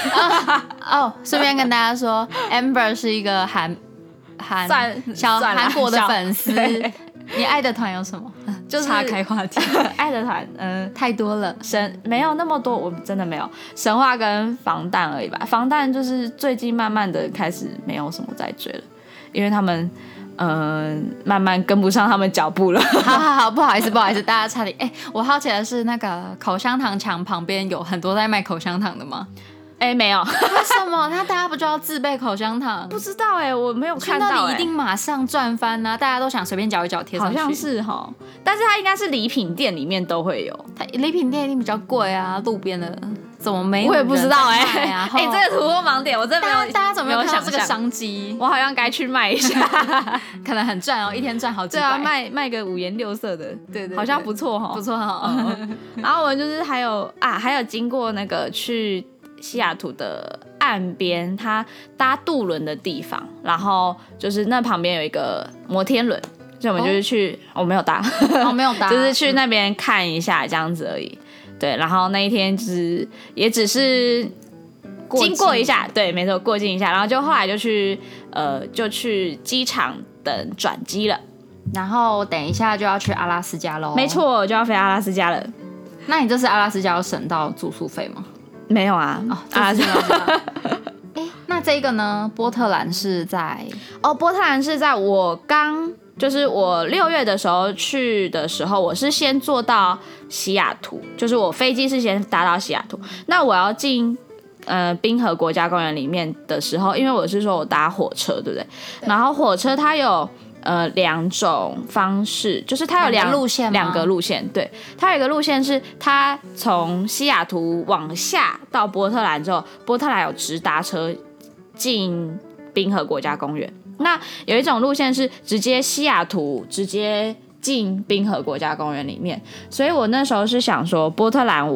哦，顺便跟大家说，Amber 是一个韩韩小韩国的粉丝。你爱的团有什么？就是岔开话题，爱的团，嗯、呃，太多了，神没有那么多，我真的没有神话跟防弹而已吧。防弹就是最近慢慢的开始没有什么在追了，因为他们。嗯、呃，慢慢跟不上他们脚步了。好好好，不好意思，不好意思，大家差点。哎、欸，我好奇的是，那个口香糖墙旁边有很多在卖口香糖的吗？哎、欸，没有。为什么？那大家不就要自备口香糖？不知道哎、欸，我没有看到、你一定马上赚翻呐！大家都想随便搅一搅贴上去。好像是哈，但是它应该是礼品店里面都会有。它礼品店一定比较贵啊，路边的。怎么没有？我也不知道哎、欸。哎、欸，这个突破盲点，我真的没有。大家怎么没有看到这个商机？我好像该去卖一下，可能很赚哦，一天赚好几百。对啊，卖卖个五颜六色的，对对，对，好像不错哈，不错哈。然后我们就是还有啊，还有经过那个去西雅图的岸边，它搭渡轮的地方，然后就是那旁边有一个摩天轮，所以我们就是去，我、哦哦、没有搭，我、哦、没有搭，就是去那边看一下这样子而已。对，然后那一天就是也只是经过一下，对，没错，过境一下，然后就后来就去呃，就去机场等转机了，然后等一下就要去阿拉斯加喽，没错，就要飞阿拉斯加了。那你这次阿拉斯加有省到住宿费吗？没有啊，哦，阿拉斯加。哎，那这个呢？波特兰是在哦，波特兰是在我刚。就是我六月的时候去的时候，我是先坐到西雅图，就是我飞机是先搭到西雅图。那我要进呃冰河国家公园里面的时候，因为我是说我搭火车，对不对？对，然后火车它有呃两种方式，就是它有两路线，两个路线。对，它有一个路线是它从西雅图往下到波特兰之后，波特兰有直达车进冰河国家公园。那有一种路线是直接西雅图直接进冰河国家公园里面，所以我那时候是想说，波特兰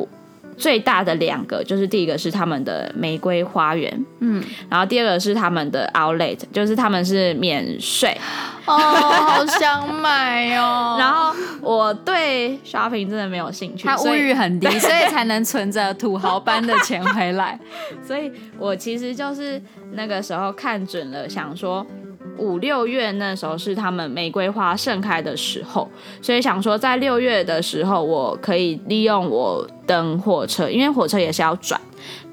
最大的两个就是第一个是他们的玫瑰花园，嗯，然后第二个是他们的 Outlet，就是他们是免税。哦，好想买哦。然后我对 shopping 真的没有兴趣，他物欲很低，所以，所以才能存着土豪般的钱回来。所以我其实就是那个时候看准了，想说。五六月那时候是他们玫瑰花盛开的时候，所以想说在六月的时候，我可以利用我等火车，因为火车也是要转，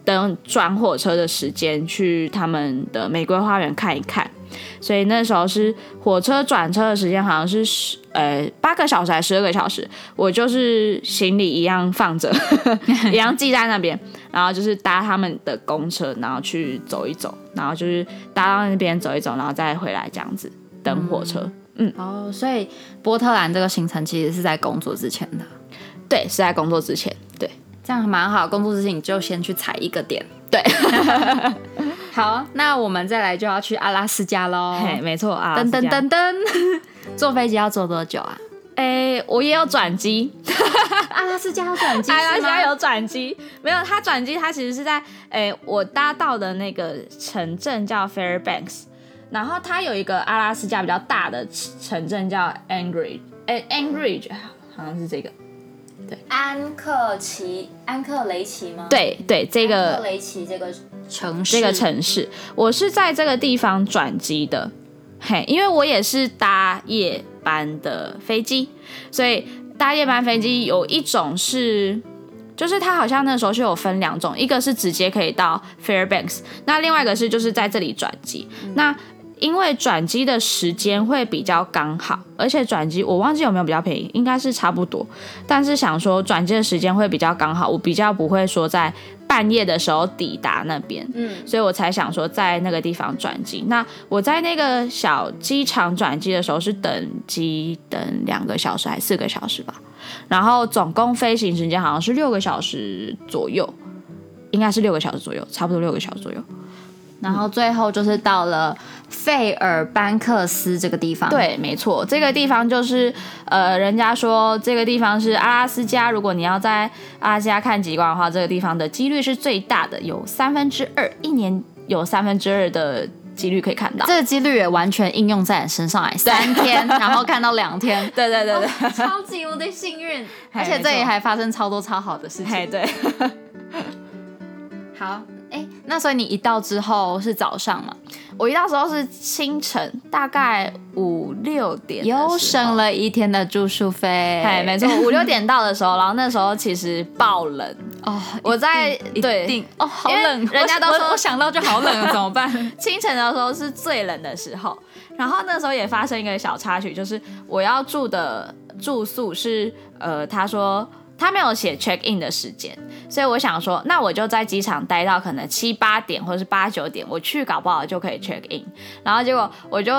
等转火车的时间去他们的玫瑰花园看一看。所以那时候是火车转车的时间，好像是十呃八个小时还是十二个小时，我就是行李一样放着，一样寄在那边，然后就是搭他们的公车，然后去走一走，然后就是搭到那边走一走，然后再回来这样子等火车。嗯，哦、嗯，所以波特兰这个行程其实是在工作之前的，对，是在工作之前，对，这样蛮好。工作之前你就先去踩一个点，对。好，那我们再来就要去阿拉斯加喽。嘿，没错啊。噔噔噔噔，坐飞机要坐多久啊？哎、欸，我也有转机。阿拉斯加有转机？阿拉斯加有转机？没有，它转机它其实是在哎、欸，我搭到的那个城镇叫 Fairbanks，然后它有一个阿拉斯加比较大的城镇叫 Anchorage，哎，Anchorage 好像是这个。对，安克奇，安克雷奇吗？对对，这个安克雷奇这个城市，这个城市，我是在这个地方转机的，嘿，因为我也是搭夜班的飞机，所以搭夜班飞机有一种是，就是它好像那时候是有分两种，一个是直接可以到 Fairbanks，那另外一个是就是在这里转机，嗯、那。因为转机的时间会比较刚好，而且转机我忘记有没有比较便宜，应该是差不多。但是想说转机的时间会比较刚好，我比较不会说在半夜的时候抵达那边，嗯，所以我才想说在那个地方转机。那我在那个小机场转机的时候是等机等两个小时还是四个小时吧，然后总共飞行时间好像是六个小时左右，应该是六个小时左右，差不多六个小时左右。然后最后就是到了费尔班克斯这个地方。对，没错，这个地方就是呃，人家说这个地方是阿拉斯加。如果你要在阿拉斯加看极光的话，这个地方的几率是最大的，有三分之二，一年有三分之二的几率可以看到。这个几率也完全应用在你身上来，三天然后看到两天。对对对对，哦，超级无敌幸运，而且这里还发生超多超好的事情。对，好。那所以你一到之后是早上嘛？我一到时候是清晨，大概五六点，又省了一天的住宿费。哎，没错，五六点到的时候，然后那时候其实爆冷哦，我在对哦，好冷，人家都说我想到就好冷了，怎么办？清晨的时候是最冷的时候，然后那时候也发生一个小插曲，就是我要住的住宿是呃，他说。他没有写 check in 的时间，所以我想说，那我就在机场待到可能七八点或是八九点，我去搞不好就可以 check in。然后结果我就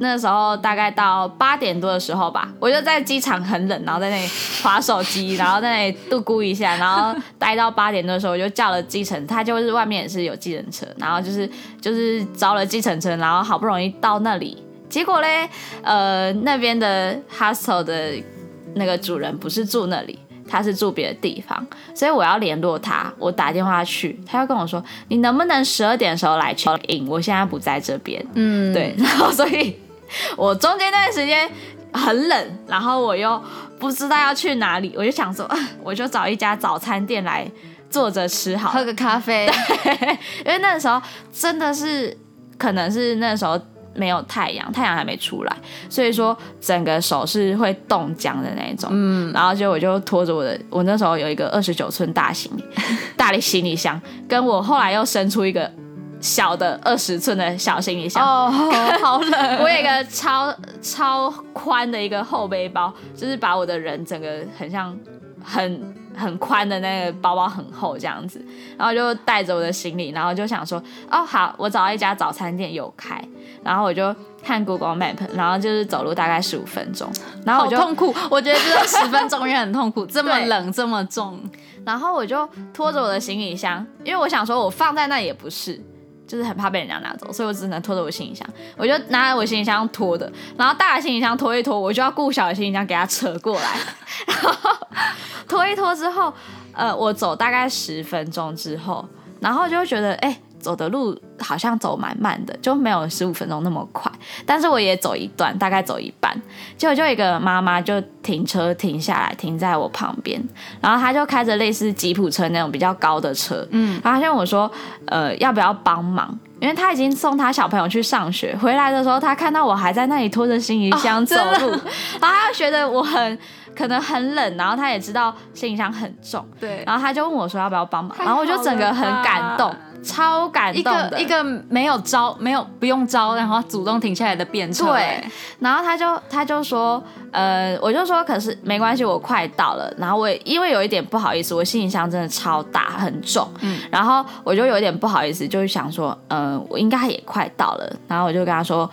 那时候大概到八点多的时候吧，我就在机场很冷，然后在那里划手机，然后在那里度咕一下，然后待到八点多的时候，我就叫了计程，他就是外面也是有计程车，然后就是就是招了计程车，然后好不容易到那里，结果嘞，呃，那边的 hostel 的那个主人不是住那里。他是住别的地方，所以我要联络他。我打电话去，他要跟我说：“你能不能十二点的时候来 check in？我现在不在这边。”嗯，对。然后，所以我中间那段时间很冷，然后我又不知道要去哪里，我就想说，我就找一家早餐店来坐着吃好，喝个咖啡。对，因为那个时候真的是，可能是那时候。没有太阳，太阳还没出来，所以说整个手是会冻僵的那种。嗯，然后就我就拖着我的，我那时候有一个二十九寸大行李，大的行李箱，跟我后来又伸出一个小的二十寸的小行李箱。哦，好冷！我有一个超超宽的一个后背包，就是把我的人整个很像很。很宽的那个包包很厚这样子，然后就带着我的行李，然后就想说，哦好，我找到一家早餐店有开，然后我就看 Google Map，然后就是走路大概十五分钟，然后我就痛苦，我觉得这十分钟也很痛苦，这么冷这么重，然后我就拖着我的行李箱，因为我想说我放在那也不是。就是很怕被人家拿走，所以我只能拖着我行李箱，我就拿着我行李箱拖的，然后大的行李箱拖一拖，我就要顾小的行李箱给它扯过来，然后拖一拖之后，呃，我走大概十分钟之后，然后就会觉得，哎、走的路好像走蛮慢的，就没有十五分钟那么快。但是我也走一段，大概走一半，结果就一个妈妈就停车停下来，停在我旁边，然后她就开着类似吉普车那种比较高的车，嗯，然后她问我说，呃，要不要帮忙？因为她已经送她小朋友去上学，回来的时候她看到我还在那里拖着行李箱走路，哦、然后她觉得我很可能很冷，然后她也知道行李箱很重，对，然后她就问我说要不要帮忙，然后我就整个很感动。超感动的，一个一个没有招，没有不用招，然后主动停下来的便车。对，然后他就他就说，呃，我就说，可是没关系，我快到了。然后我也因为有一点不好意思，我行李箱真的超大很重，嗯，然后我就有一点不好意思，就是想说，嗯、呃，我应该也快到了。然后我就跟他说，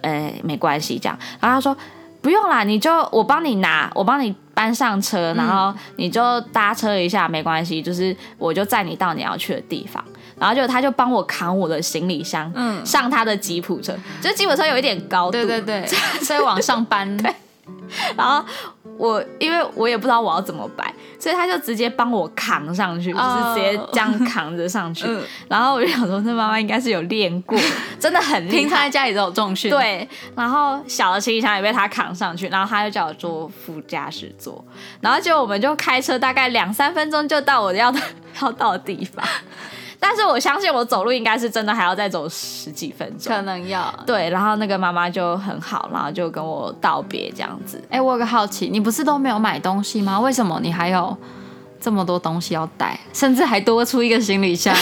呃，没关系这样。然后他说，不用啦，你就我帮你拿，我帮你搬上车，然后你就搭车一下，没关系，就是我就载你到你要去的地方。然后就他就帮我扛我的行李箱，嗯，上他的吉普车，就是吉普车有一点高度，对对对，所以 往上搬。对，然后我因为我也不知道我要怎么摆，所以他就直接帮我扛上去，就是直接这样扛着上去。然后我就想说，那妈妈应该是有练过，真的很厉害。平常在家里都有重训。对，然后小的行李箱也被他扛上去，然后他就叫我坐副驾驶座，然后就我们就开车大概两三分钟就到我要的 要到的地方。但是我相信我走路应该是真的还要再走十几分钟，可能要。对，然后那个妈妈就很好，然后就跟我道别这样子。哎、欸，我有个好奇，你不是都没有买东西吗？为什么你还有这么多东西要带，甚至还多出一个行李箱？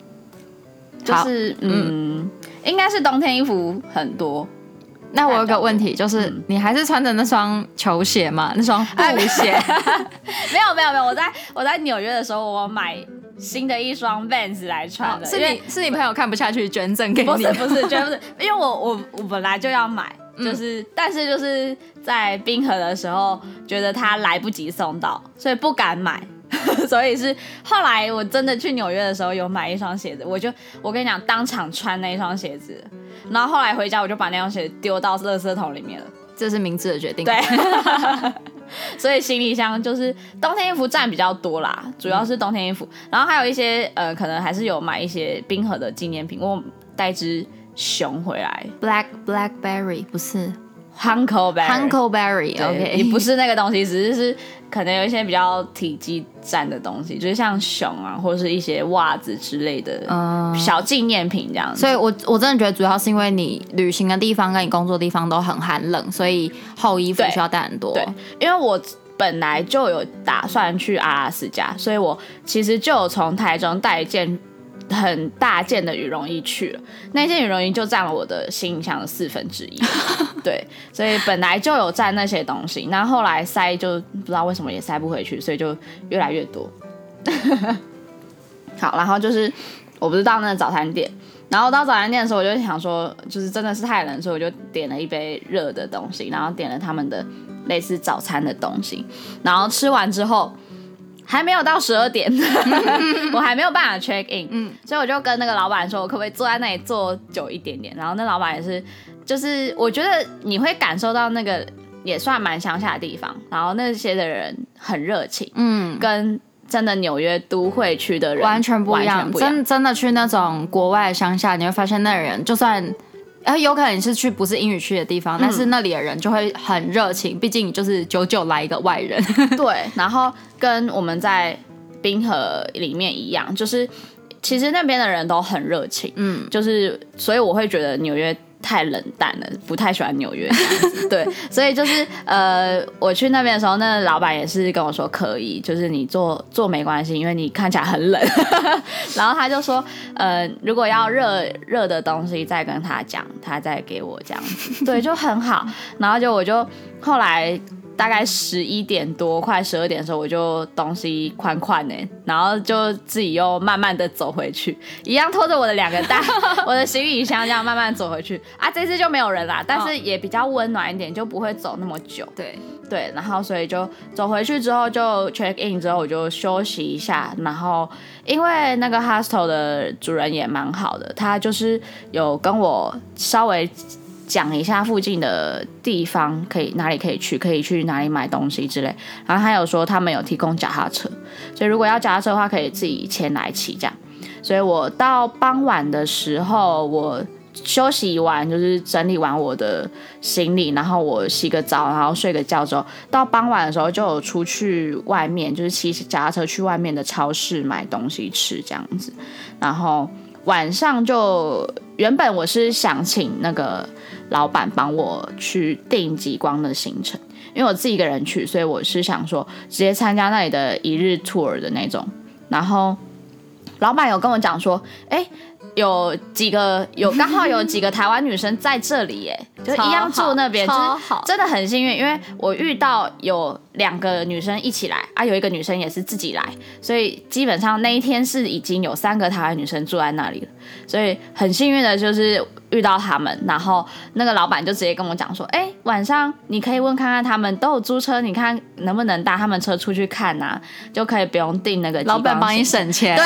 就是嗯，嗯应该是冬天衣服很多。那我有个问题，就是你还是穿着那双球鞋吗？那双 布鞋？没有没有没有，我在我在纽约的时候，我买。新的一双 Vans 来穿的，是你是你朋友看不下去捐赠给你？不是 不是捐不是，因为我我我本来就要买，就是、嗯、但是就是在冰河的时候觉得他来不及送到，所以不敢买，所以是后来我真的去纽约的时候有买一双鞋子，我就我跟你讲当场穿那一双鞋子，然后后来回家我就把那双鞋丢到垃圾桶里面了，这是明智的决定。对。所以行李箱就是冬天衣服占比较多啦，主要是冬天衣服，然后还有一些呃，可能还是有买一些冰河的纪念品，我带只熊回来，Black Blackberry 不是 Huckleberry，Huckleberry，OK，你不是那个东西，只是是可能有一些比较体积占的东西，就是像熊啊，或者是一些袜子之类的小纪念品这样子。所以我我真的觉得主要是因为你旅行的地方跟你工作的地方都很寒冷，所以厚衣服需要带很多。对，对，因为我本来就有打算去阿拉斯加，所以我其实就有从台中带一件。很大件的羽绒衣去了，那件羽绒衣就占了我的行李箱的四分之一，对，所以本来就有占那些东西，那后来塞就不知道为什么也塞不回去，所以就越来越多。好，然后就是我不是到那个早餐店，然后到早餐店的时候，我就想说，就是真的是太冷，所以我就点了一杯热的东西，然后点了他们的类似早餐的东西，然后吃完之后。还没有到十二点，我还没有办法 check in，嗯，所以我就跟那个老板说，我可不可以坐在那里坐久一点点？然后那老板也是，就是我觉得你会感受到那个也算蛮乡下的地方，然后那些的人很热情，嗯，跟真的纽约都会区的人完全不一样，真真的去那种国外乡下，你会发现那人就算。然后有可能你是去不是英语区的地方，嗯、但是那里的人就会很热情，毕竟就是久久来一个外人。对，然后跟我们在冰河里面一样，就是其实那边的人都很热情，嗯，就是所以我会觉得纽约。太冷淡了，不太喜欢纽约。对，所以就是呃，我去那边的时候，那老板也是跟我说可以，就是你做做没关系，因为你看起来很冷。然后他就说，呃，如果要热热的东西，再跟他讲，他再给我这样子。对，就很好。然后就我就后来。大概十一点多，快十二点的时候，我就东西宽宽呢，然后就自己又慢慢的走回去，一样拖着我的两个大 我的行李箱，这样慢慢走回去。啊，这次就没有人啦，但是也比较温暖一点，就不会走那么久。对对，然后所以就走回去之后就 check in 之后，我就休息一下，然后因为那个 hostel 的主人也蛮好的，他就是有跟我稍微。讲一下附近的地方可以哪里可以去，可以去哪里买东西之类。然后他有说他们有提供脚踏车，所以如果要脚踏车的话，可以自己前来骑这样。所以我到傍晚的时候，我休息完就是整理完我的行李，然后我洗个澡，然后睡个觉之后，到傍晚的时候就有出去外面，就是骑脚踏车去外面的超市买东西吃这样子。然后晚上就原本我是想请那个。老板帮我去定极光的行程，因为我自己一个人去，所以我是想说直接参加那里的一日 tour 的那种。然后老板有跟我讲说，哎，有几个有刚好有几个台湾女生在这里，耶，就一样住那边，就是真的很幸运，因为我遇到有两个女生一起来啊，有一个女生也是自己来，所以基本上那一天是已经有三个台湾女生住在那里了，所以很幸运的就是。遇到他们，然后那个老板就直接跟我讲说：“哎，晚上你可以问看看他们都有租车，你看能不能搭他们车出去看呐？就可以不用订那个。”老板帮你省钱，对，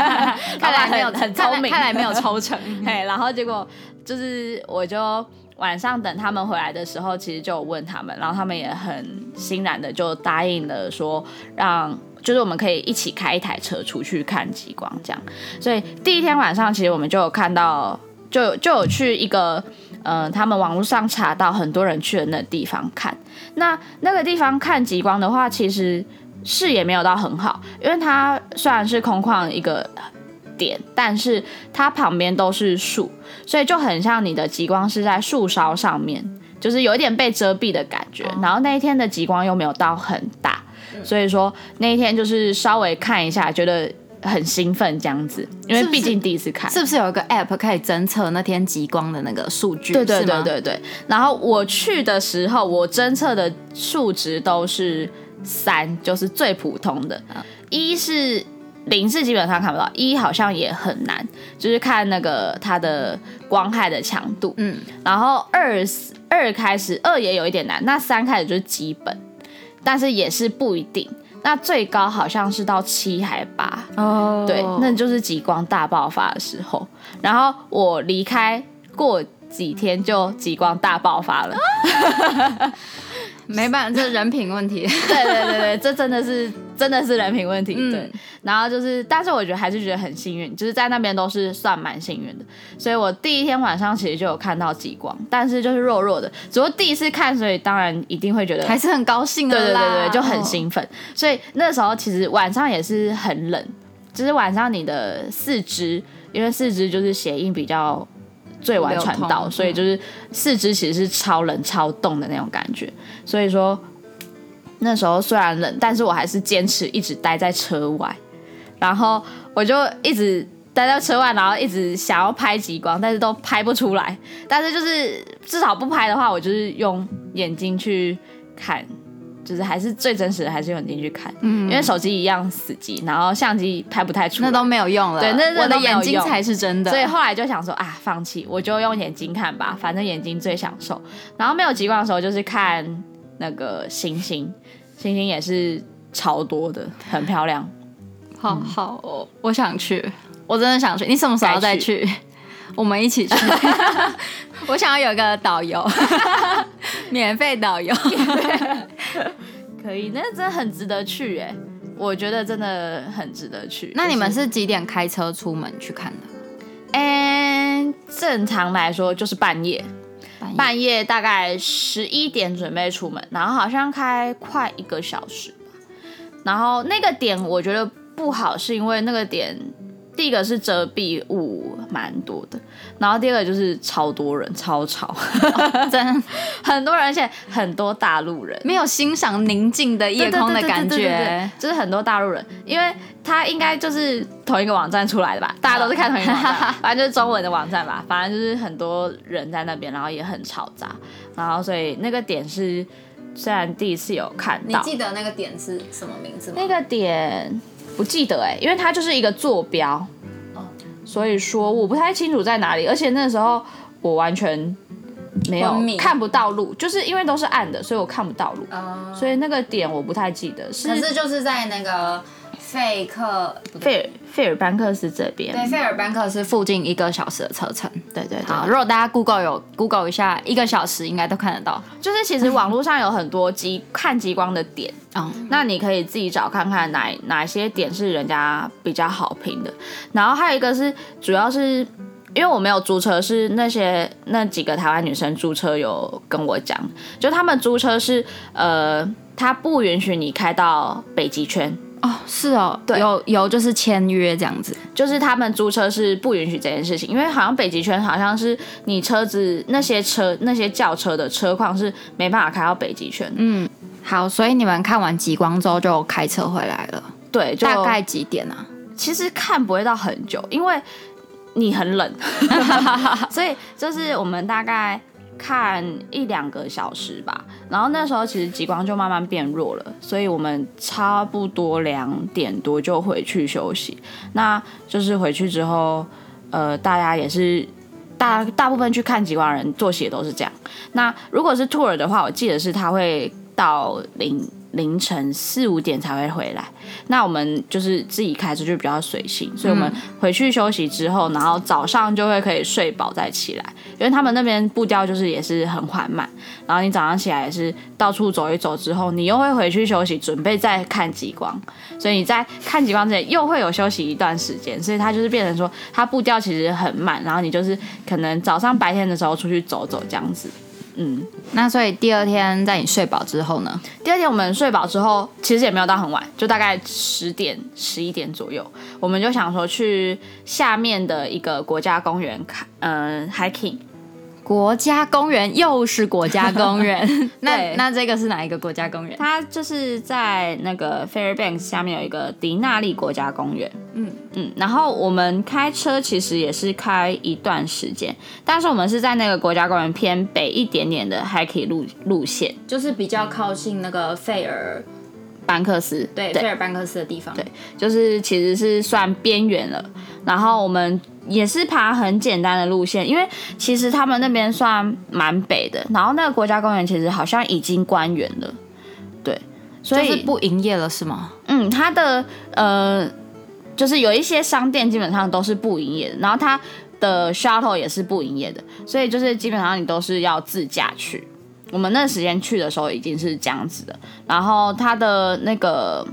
看来没有很聪明，看来没有抽成。嘿，然后结果就是我就晚上等他们回来的时候，其实就有问他们，然后他们也很欣然的就答应了说让。就是我们可以一起开一台车出去看极光，这样。所以第一天晚上，其实我们就有看到。就就有去一个，呃，他们网络上查到很多人去的那地方看。那那个地方看极光的话，其实视野没有到很好，因为它虽然是空旷一个点，但是它旁边都是树，所以就很像你的极光是在树梢上面，就是有一点被遮蔽的感觉。然后那一天的极光又没有到很大，所以说那一天就是稍微看一下，觉得。很兴奋这样子，因为毕竟第一次看，是不是有一个 app 可以侦测那天极光的那个数据？对对对对对。然后我去的时候，我侦测的数值都是三，就是最普通的。一是零是基本上看不到，一好像也很难，就是看那个它的光害的强度。嗯。然后二二开始二也有一点难，那三开始就是基本，但是也是不一定。那最高好像是到七还八哦，对，那就是极光大爆发的时候。然后我离开过几天就极光大爆发了，没办法，这是人品问题。对对对对，这真的是真的是人品问题。对，嗯、然后就是，但是我觉得还是觉得很幸运，就是在那边都是算蛮幸运的。所以我第一天晚上其实就有看到极光，但是就是弱弱的，只不过第一次看，所以当然一定会觉得还是很高兴的。对对对对，就很兴奋。哦、所以那时候其实晚上也是很冷，就是晚上你的四肢，因为四肢就是血印比较。最晚传到，所以就是四肢其实是超冷、超冻的那种感觉。所以说那时候虽然冷，但是我还是坚持一直待在车外，然后我就一直待在车外，然后一直想要拍极光，但是都拍不出来。但是就是至少不拍的话，我就是用眼睛去看。就是还是最真实的，还是用眼睛去看，嗯，因为手机一样死机，然后相机拍不太出来，那都没有用了。对，那我的眼睛才是真的。所以后来就想说啊，放弃，我就用眼睛看吧，反正眼睛最享受。然后没有极光的时候，就是看那个星星，星星也是超多的，很漂亮。好好哦，我想去，我真的想去。你什么时候再去？我们一起去。我想要有个 导游，免费导游，可以，那真的很值得去哎，我觉得真的很值得去。那你们是几点开车出门去看的？嗯，正常来说就是半夜，半夜，半夜大概十一点准备出门，然后好像开快一个小时吧。然后那个点我觉得不好，是因为那个点。第一个是遮蔽物蛮多的，然后第二个就是超多人，超吵，哦、真的 很多人，而且很多大陆人，没有欣赏宁静的夜空的感觉，就是很多大陆人，因为他应该就是同一个网站出来的吧，大家都是看同一个网站，反正就是中文的网站吧，反正就是很多人在那边，然后也很嘈杂，然后所以那个点是虽然第一次有看到，你记得那个点是什么名字吗？那个点。不记得哎、欸，因为它就是一个坐标，所以说我不太清楚在哪里，而且那时候我完全没有看不到路，就是因为都是暗的，所以我看不到路，所以那个点我不太记得。是，可是就是在那个。费克费尔费尔班克斯这边，对，费尔班克斯附近一个小时的车程。对对对。好，如果大家 Google 有 Google 一下，一个小时应该都看得到。就是其实网络上有很多极看极光的点，嗯，那你可以自己找看看哪哪些点是人家比较好评的。然后还有一个是，主要是因为我没有租车，是那些那几个台湾女生租车有跟我讲，就他们租车是呃，他不允许你开到北极圈。哦，是哦，对，有有就是签约这样子，就是他们租车是不允许这件事情，因为好像北极圈好像是你车子那些车那些轿车的车况是没办法开到北极圈。嗯，好，所以你们看完极光之后就开车回来了，对，就大概几点啊？其实看不会到很久，因为你很冷，所以就是我们大概。看一两个小时吧，然后那时候其实极光就慢慢变弱了，所以我们差不多两点多就回去休息。那就是回去之后，呃，大家也是大大部分去看极光的人作息也都是这样。那如果是 tour 的话，我记得是他会到零。凌晨四五点才会回来，那我们就是自己开车就比较随性，所以我们回去休息之后，然后早上就会可以睡饱再起来，因为他们那边步调就是也是很缓慢，然后你早上起来也是到处走一走之后，你又会回去休息，准备再看极光，所以你在看极光之前又会有休息一段时间，所以它就是变成说它步调其实很慢，然后你就是可能早上白天的时候出去走走这样子。嗯，那所以第二天在你睡饱之后呢？第二天我们睡饱之后，其实也没有到很晚，就大概十点、十一点左右，我们就想说去下面的一个国家公园看，嗯，hiking。国家公园又是国家公园，那那这个是哪一个国家公园？它就是在那个 Fairbanks 下面有一个迪纳利国家公园。嗯。嗯，然后我们开车其实也是开一段时间，但是我们是在那个国家公园偏北一点点的 hiking 路路线，就是比较靠近那个费尔。班克斯，对，费尔班克斯的地方，对，就是其实是算边缘了。然后我们。也是爬很简单的路线，因为其实他们那边算蛮北的，然后那个国家公园其实好像已经关园了，对，所以就是不营业了是吗？嗯，它的呃，就是有一些商店基本上都是不营业的，然后它的 shuttle 也是不营业的，所以就是基本上你都是要自驾去。我们那时间去的时候已经是这样子的，然后它的那个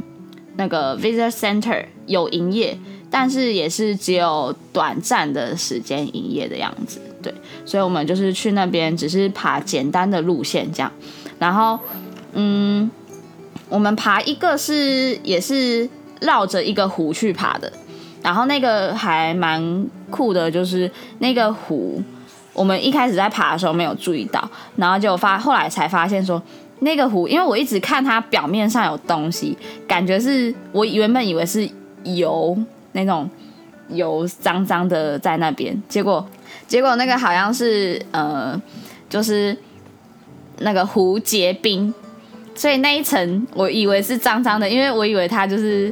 那个 Visitor Center 有营业，但是也是只有短暂的时间营业的样子。对，所以我们就是去那边，只是爬简单的路线这样。然后，嗯，我们爬一个是也是绕着一个湖去爬的，然后那个还蛮酷的，就是那个湖，我们一开始在爬的时候没有注意到，然后就发后来才发现说那个湖，因为我一直看它表面上有东西，感觉是我原本以为是油那种油脏脏的在那边，结果结果那个好像是呃，就是。那个湖结冰，所以那一层我以为是脏脏的，因为我以为它就是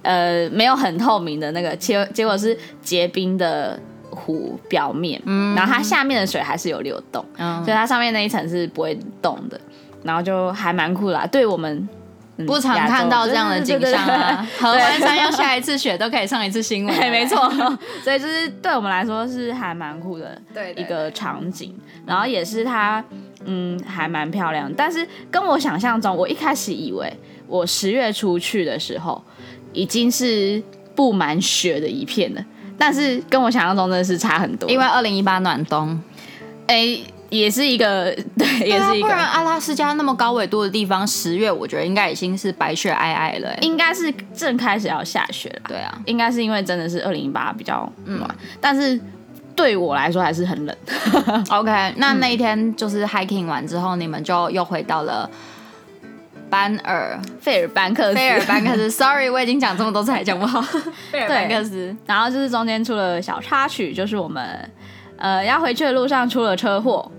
呃没有很透明的那个，结结果是结冰的湖表面，嗯，然后它下面的水还是有流动，嗯，所以它上面那一层是不会动的，然后就还蛮酷啦啊，对我们。不常看到这样的景象啊！合欢 山要下一次雪都可以上一次新闻，对，没错。所以就是对我们来说是还蛮酷的一个场景，然后也是它，嗯，还蛮漂亮。但是跟我想象中，我一开始以为我十月初去的时候已经是布满雪的一片了，但是跟我想象中真的是差很多，因为二零一八暖冬，哎。也是一个 对，也是一个。不然阿拉斯加那么高纬度的地方，十月我觉得应该已经是白雪皑皑了，应该是正开始要下雪了。对啊，应该是因为真的是二零一八比较暖，嗯，但是对我来说还是很冷。OK，那那一天就是 hiking 完之后，你们就又回到了班尔费尔班克斯。费尔班克斯，Sorry，我已经讲这么多次还讲不好。费尔班克斯，然后就是中间出了小插曲，就是我们。呃，要回去的路上出了车祸，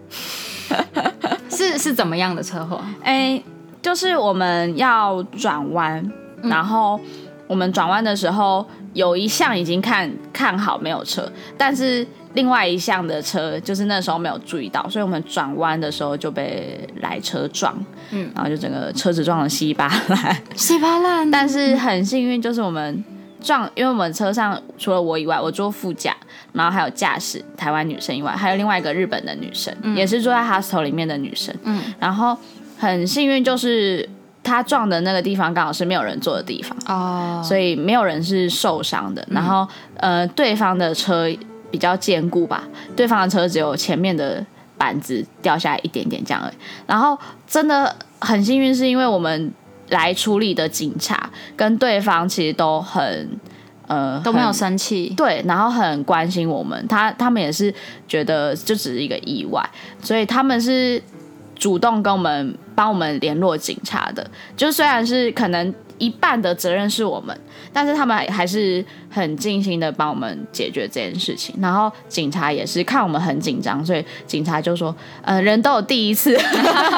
是是怎么样的车祸？哎，就是我们要转弯，嗯、然后我们转弯的时候有一项已经看看好没有车，但是另外一项的车就是那时候没有注意到，所以我们转弯的时候就被来车撞，嗯，然后就整个车子撞得稀巴烂，稀巴烂。但是很幸运，就是我们撞，因为我们车上除了我以外，我坐副驾。然后还有驾驶台湾女生以外，还有另外一个日本的女生，嗯、也是坐在 hostel 里面的女生。嗯，然后很幸运，就是她撞的那个地方刚好是没有人坐的地方哦，所以没有人是受伤的。然后、嗯、呃，对方的车比较坚固吧，对方的车只有前面的板子掉下来一点点这样而已。然后真的很幸运，是因为我们来处理的警察跟对方其实都很。呃，都没有生气，对，然后很关心我们，他他们也是觉得就只是一个意外，所以他们是主动跟我们帮我们联络警察的，就虽然是可能。一半的责任是我们，但是他们还是很尽心的帮我们解决这件事情。然后警察也是看我们很紧张，所以警察就说：“呃，人都有第一次，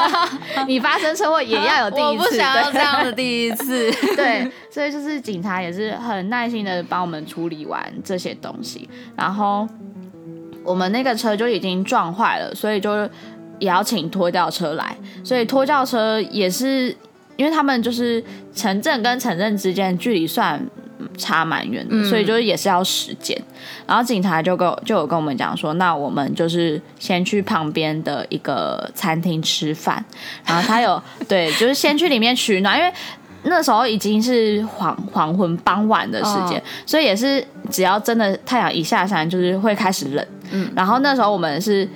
你发生车祸也要有 第一次。”我不想要这样的第一次。对，所以就是警察也是很耐心的帮我们处理完这些东西。然后我们那个车就已经撞坏了，所以就也要请拖吊车来。所以拖吊车也是。因为他们就是城镇跟城镇之间距离算差蛮远的，嗯，所以就是也是要时间。然后警察就跟就有跟我们讲说，那我们就是先去旁边的一个餐厅吃饭。然后他有对，就是先去里面取暖，因为那时候已经是黄 黄昏傍晚的时间，哦，所以也是只要真的太阳一下山，就是会开始冷。嗯，然后那时候我们是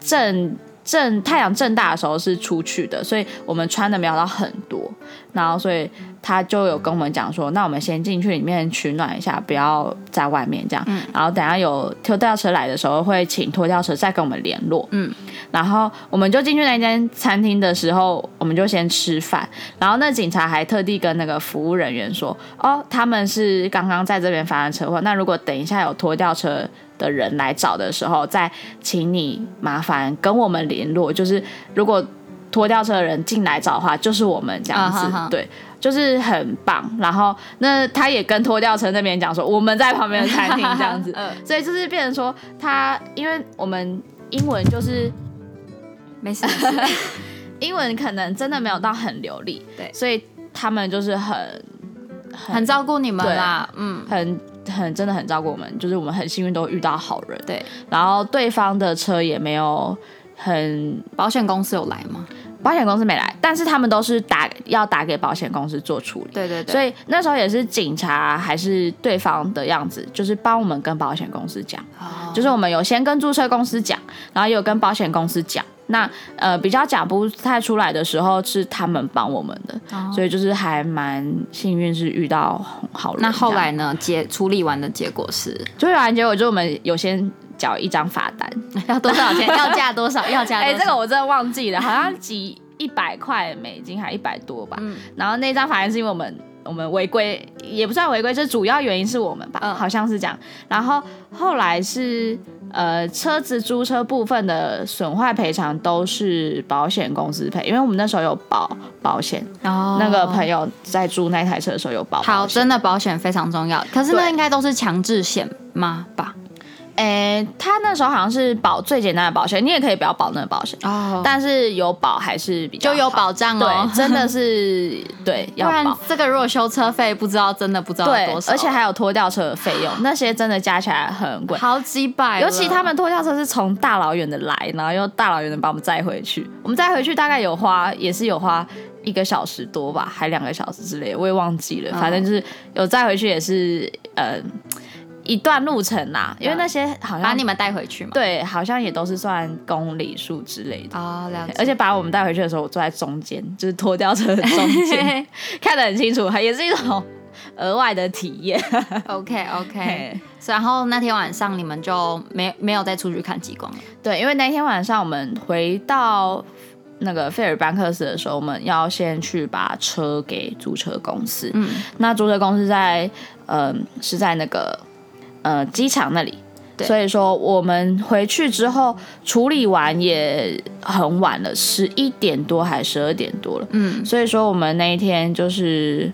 正。正太阳正大的时候是出去的，所以我们穿的没有到很多，然后所以他就有跟我们讲说，那我们先进去里面取暖一下，不要在外面这样，嗯、然后等下有拖吊车来的时候会请拖吊车再跟我们联络，嗯，然后我们就进去那间餐厅的时候，我们就先吃饭，然后那警察还特地跟那个服务人员说，哦，他们是刚刚在这边发生车祸，那如果等一下有拖吊车。的人来找的时候，再请你麻烦跟我们联络。就是如果拖吊车的人进来找的话，就是我们这样子，uh -huh. 对，就是很棒。然后那他也跟拖吊车那边讲说，我们在旁边的餐厅这样子，所以就是变成说他，因为我们英文就是没事，英文可能真的没有到很流利，对，所以他们就是很很，很照顾你们啦，嗯，很。很真的很照顾我们，就是我们很幸运都遇到好人。对，然后对方的车也没有很，保险公司有来吗？保险公司没来，但是他们都是打要打给保险公司做处理。对对对。所以那时候也是警察还是对方的样子，就是帮我们跟保险公司讲，哦、就是我们有先跟注册公司讲，然后有跟保险公司讲。那呃比较讲不太出来的时候，是他们帮我们的，哦、所以就是还蛮幸运，是遇到好人。那后来呢？结处理完的结果是，处理完结果就是我们有先缴一张罚单，要多少钱？要价多少？要价？哎、欸，这个我真的忘记了，好像几一百块美金还一百多吧。嗯、然后那张罚单是因为我们。我们违规也不算违规，这主要原因是我们吧，嗯、好像是这样。然后后来是呃车子租车部分的损坏赔偿都是保险公司赔，因为我们那时候有保保险。哦。那个朋友在租那台车的时候有保。好，真的保险非常重要。可是那应该都是强制险吗？吧？诶、欸，他那时候好像是保最简单的保险，你也可以不要保那个保险哦，但是有保还是比较就有保障哦，对，真的是对，要保。不然这个如果修车费不知道真的不知道多少，而且还有拖吊车的费用，那些真的加起来很贵，好几百。尤其他们拖吊车是从大老远的来，然后又大老远的把我们载回去，我们载回去大概有花也是有花一个小时多吧，还两个小时之类，我也忘记了，反正就是有载回去也是呃。一段路程啦，因为那些好像把你们带回去嘛，对，好像也都是算公里数之类的哦，了解。而且把我们带回去的时候，我坐在中间，就是拖吊车的中间，看得很清楚，也是一种额外的体验。OK OK，然后那天晚上你们就没没有再出去看极光了？对，因为那天晚上我们回到那个费尔班克斯的时候，我们要先去把车给租车公司。嗯，那租车公司在嗯、呃、是在那个。呃，机场那里，对。所以说我们回去之后处理完也很晚了，十一点多还是十二点多了。嗯，所以说我们那一天就是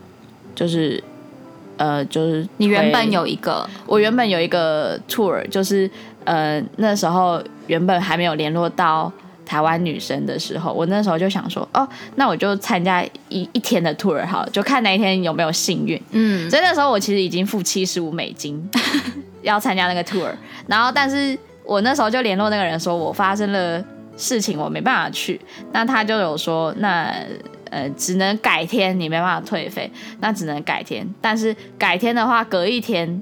就是呃就是你原本有一个，我原本有一个 tour，就是呃那时候原本还没有联络到台湾女生的时候，我那时候就想说，哦，那我就参加一一天的 tour 好了，就看那一天有没有幸运。嗯，所以那时候我其实已经付七十五美金。要参加那个 tour，然后但是我那时候就联络那个人说，我发生了事情，我没办法去。那他就有说，那呃只能改天，你没办法退费，那只能改天。但是改天的话，隔一天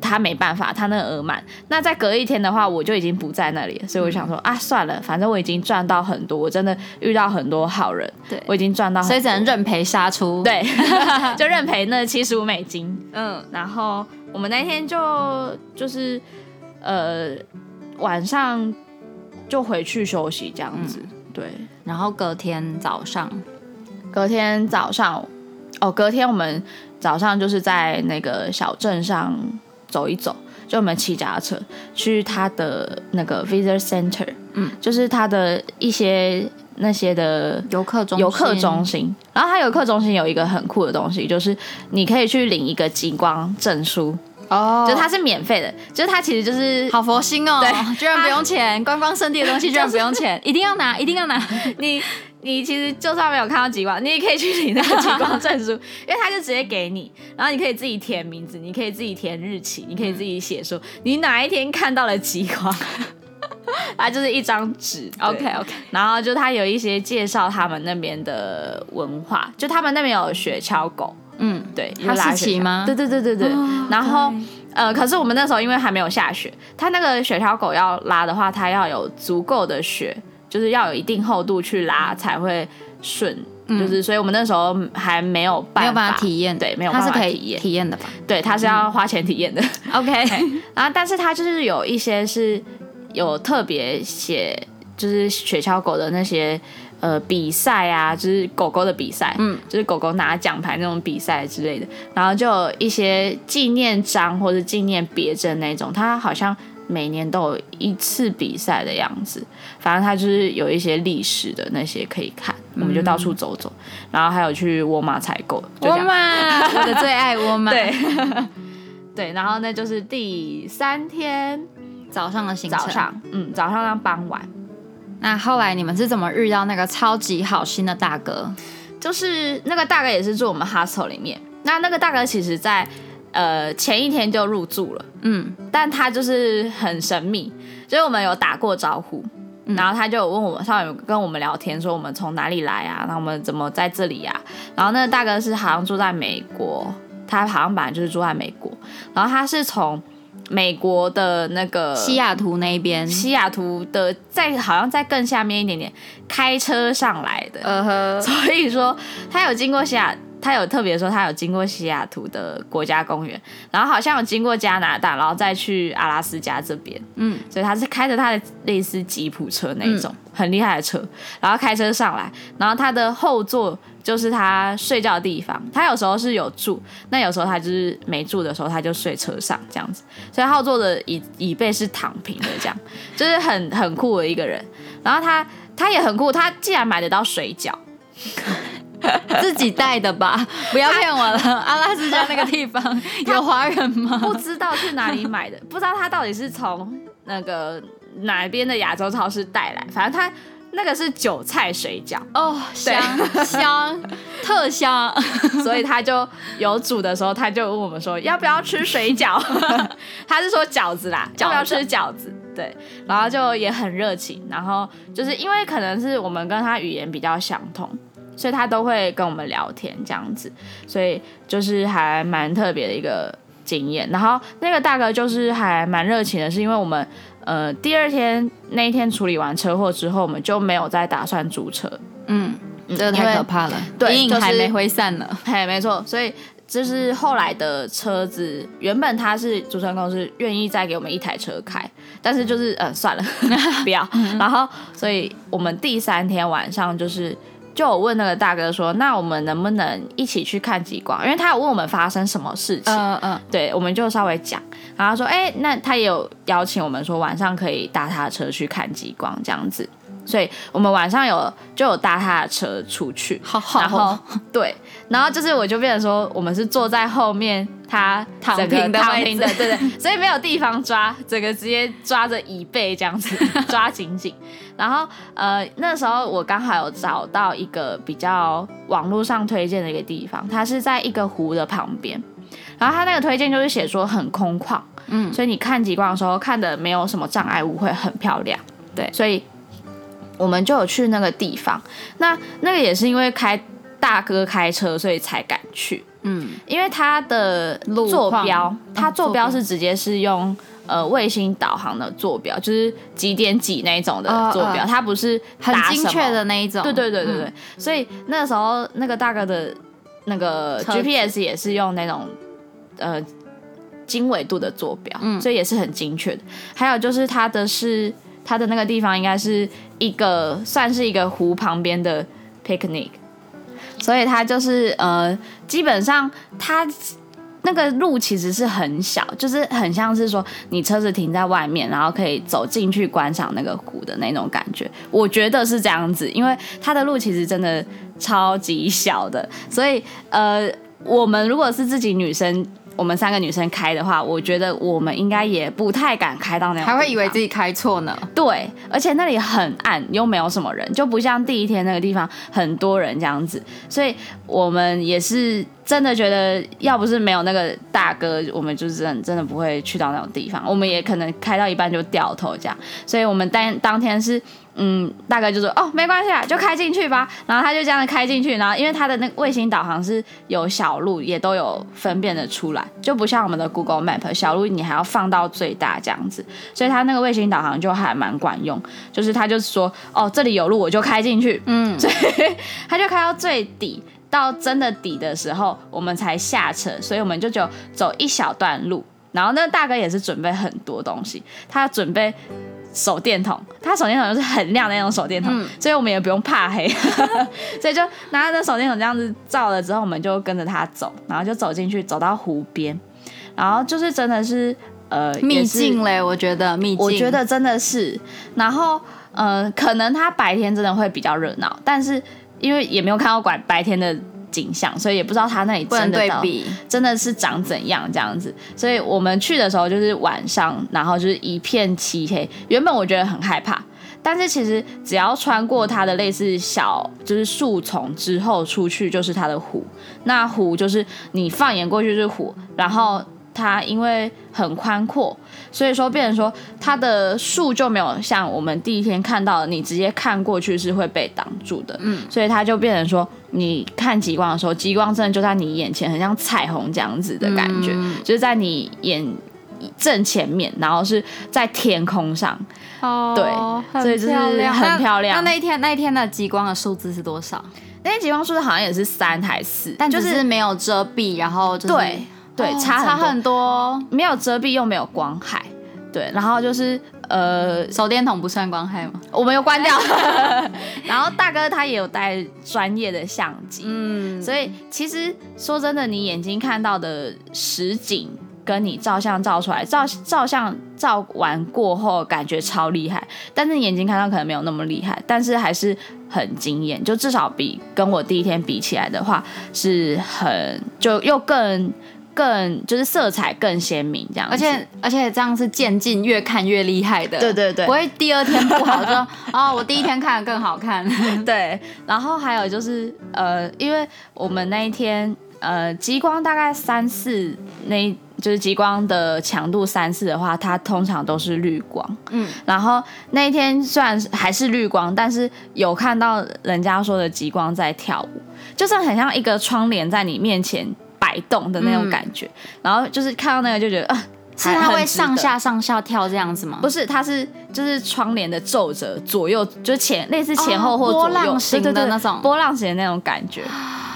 他没办法，他那个额满。那再隔一天的话，我就已经不在那里了。所以我想说啊，算了，反正我已经赚到很多，我真的遇到很多好人，对我已经赚到很多，所以只能认赔杀出，对，就认赔那七十五美金。嗯，然后。我们那天就就是，呃，晚上就回去休息这样子，嗯、对。然后隔天早上，隔天早上，哦，隔天我们早上就是在那个小镇上走一走，就我们骑脚踏车去他的那个 visitor center，嗯，就是他的一些那些的游客中游客中心。然后他游客中心有一个很酷的东西，就是你可以去领一个极光证书。哦，oh, 就它是免费的，就是它其实就是好佛心哦，对，居然不用钱，观光圣地的东西居然不用钱，就是、一定要拿，一定要拿。你你其实就算没有看到极光，你也可以去领那个极光证书，因为他就直接给你，然后你可以自己填名字，你可以自己填日期，你可以自己写说你哪一天看到了极光，它就是一张纸。OK OK，然后就他有一些介绍他们那边的文化，就他们那边有雪橇狗。嗯，对，哈士奇吗？对对对对对。哦、然后，呃，可是我们那时候因为还没有下雪，它那个雪橇狗要拉的话，它要有足够的雪，就是要有一定厚度去拉才会顺。嗯、就是，所以我们那时候还没有办法，没有办法体验，对，没有办法体验，体验的吧？对，它是要花钱体验的。嗯、OK，然后，但是它就是有一些是有特别写，就是雪橇狗的那些。呃，比赛啊，就是狗狗的比赛，嗯，就是狗狗拿奖牌那种比赛之类的，然后就有一些纪念章或者纪念别针那种，它好像每年都有一次比赛的样子，反正它就是有一些历史的那些可以看，嗯、我们就到处走走，然后还有去沃尔玛采购，沃尔玛，我的最爱沃尔玛，对，对，然后那就是第三天早上的行程，早上，嗯，早上到傍晚。那后来你们是怎么遇到那个超级好心的大哥？就是那个大哥也是住我们 hostel 里面。那那个大哥其实在呃前一天就入住了，嗯，但他就是很神秘，所以我们有打过招呼，然后他就问我们，上面跟我们聊天，说我们从哪里来啊？然后我们怎么在这里呀、啊？然后那个大哥是好像住在美国，他好像本来就是住在美国，然后他是从美国的那个西雅图那边，西雅图的在好像在更下面一点点，开车上来的，呃呵，所以说他有经过西雅。他有特别说，他有经过西雅图的国家公园，然后好像有经过加拿大，然后再去阿拉斯加这边。嗯，所以他是开着他的类似吉普车那种、嗯、很厉害的车，然后开车上来，然后他的后座就是他睡觉的地方。他有时候是有住，那有时候他就是没住的时候，他就睡车上这样子。所以后座的椅椅背是躺平的，这样就是很很酷的一个人。然后他他也很酷，他竟然买得到水饺。自己带的吧，不要骗我了。阿拉斯加那个地方有华人吗？不知道去哪里买的，不知道他到底是从那个哪边的亚洲超市带来。反正他那个是韭菜水饺哦，香香特香，所以他就有煮的时候，他就问我们说要不要吃水饺。他是说饺子啦，要不要吃饺子？对，然后就也很热情，然后就是因为可能是我们跟他语言比较相同。所以他都会跟我们聊天这样子，所以就是还蛮特别的一个经验。然后那个大哥就是还蛮热情的，是因为我们呃第二天那一天处理完车祸之后，我们就没有再打算租车。嗯，这个太可怕了，对，阴影还没挥散呢。嘿，没错，所以就是后来的车子，原本他是租车公司愿意再给我们一台车开，但是就是呃算了，不要。然后，所以我们第三天晚上就是。就有问那个大哥说，那我们能不能一起去看极光？因为他有问我们发生什么事情。嗯嗯，对，我们就稍微讲，然后说，哎，那他也有邀请我们说晚上可以搭他的车去看极光这样子。所以我们晚上有就有搭他的车出去，好好然后 对，然后就是我就变成说我们是坐在后面，他躺平的躺平的，对对，所以没有地方抓，整个直接抓着椅背这样子 抓紧紧。然后呃那时候我刚好有找到一个比较网络上推荐的一个地方，它是在一个湖的旁边，然后他那个推荐就是写说很空旷，嗯，所以你看极光的时候看的没有什么障碍物，会很漂亮，对，所以。我们就有去那个地方，那那个也是因为开大哥开车，所以才敢去。嗯，因为他的坐标，他坐标是直接是用呃卫星导航的坐标，就是几点几那种的坐标，它不是很精确的那一种。对对对对对，所以那时候那个大哥的那个 GPS 也是用那种呃经纬度的坐标，所以也是很精确的。还有就是它的是。它的那个地方应该是一个算是一个湖旁边的 picnic，所以它就是呃，基本上它那个路其实是很小，就是很像是说你车子停在外面，然后可以走进去观赏那个湖的那种感觉。我觉得是这样子，因为它的路其实真的超级小的，所以呃，我们如果是自己女生。我们三个女生开的话，我觉得我们应该也不太敢开到那样，还会以为自己开错呢。对，而且那里很暗，又没有什么人，就不像第一天那个地方很多人这样子，所以我们也是真的觉得，要不是没有那个大哥，我们就是真的真的不会去到那种地方，我们也可能开到一半就掉头这样，所以我们当当天是。嗯，大概就说哦，没关系啊，就开进去吧。然后他就这样开进去，然后因为他的那个卫星导航是有小路，也都有分辨的出来，就不像我们的 Google Map 小路你还要放到最大这样子，所以他那个卫星导航就还蛮管用。就是他就说哦，这里有路我就开进去，嗯，所以他就开到最底，到真的底的时候我们才下车，所以我们就就走一小段路。然后那个大哥也是准备很多东西，他准备。手电筒，他手电筒就是很亮的那种手电筒，嗯、所以我们也不用怕黑，所以就拿着手电筒这样子照了之后，我们就跟着他走，然后就走进去，走到湖边，然后就是真的是呃秘境嘞，我觉得秘境，我觉得真的是，然后呃可能他白天真的会比较热闹，但是因为也没有看到白白天的。景象，所以也不知道他那里真的真的是长怎样这样子，所以我们去的时候就是晚上，然后就是一片漆黑。原本我觉得很害怕，但是其实只要穿过它的类似小就是树丛之后出去，就是它的湖。那湖就是你放眼过去是湖，然后它因为很宽阔，所以说变成说它的树就没有像我们第一天看到的，你直接看过去是会被挡住的。嗯，所以它就变成说，你看极光的时候，极光真的就在你眼前，很像彩虹这样子的感觉，嗯、就是在你眼正前面，然后是在天空上。哦，对，所以就是很漂亮。那那一天那一天的极光的数字是多少？那天极光数字好像也是三还是四，但就是没有遮蔽，然后就是。对对，差差很多，没有遮蔽又没有光害，对，然后就是呃，手电筒不算光害吗？我没有关掉，然后大哥他也有带专业的相机，嗯，所以其实说真的，你眼睛看到的实景跟你照相照出来，照照相照完过后感觉超厉害，但是你眼睛看到可能没有那么厉害，但是还是很惊艳，就至少比跟我第一天比起来的话，是很就又更。更就是色彩更鲜明这样，而且而且这样是渐进越看越厉害的，对对对，不会第二天不好就 说哦，我第一天看的更好看，对。然后还有就是呃，因为我们那一天呃极光大概三四，那就是极光的强度三四的话，它通常都是绿光，嗯。然后那一天虽然还是绿光，但是有看到人家说的极光在跳舞，就是很像一个窗帘在你面前。摆动的那种感觉，嗯、然后就是看到那个就觉得啊，是它会上下上下跳这样子吗？不是，它是就是窗帘的皱褶左右，就是前类似前后或左右、哦、波浪形的那种波浪形的那种感觉，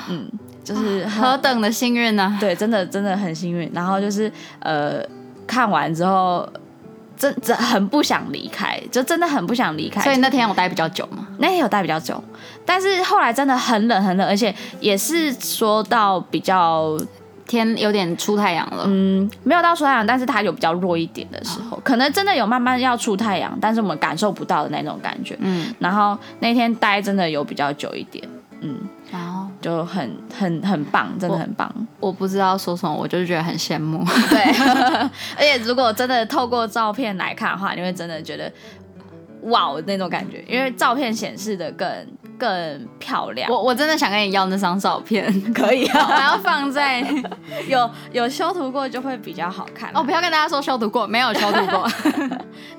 嗯，就是何等的幸运呢？对，真的真的很幸运。然后就是呃，看完之后。真真很不想离开，就真的很不想离开。所以那天我待比较久嘛，那天有待比较久，但是后来真的很冷很冷，而且也是说到比较天有点出太阳了，嗯，没有到出太阳，但是它有比较弱一点的时候，哦、可能真的有慢慢要出太阳，但是我们感受不到的那种感觉，嗯，然后那天待真的有比较久一点，嗯。然后就很很很棒，真的很棒。我，我不知道说什么，我就觉得很羡慕。对，而且如果真的透过照片来看的话，你会真的觉得哇那种感觉，因为照片显示的更更漂亮。我我真的想跟你要那张照片，可以啊，我要放在有有修图过就会比较好看。哦，不要跟大家说修图过，没有修图过，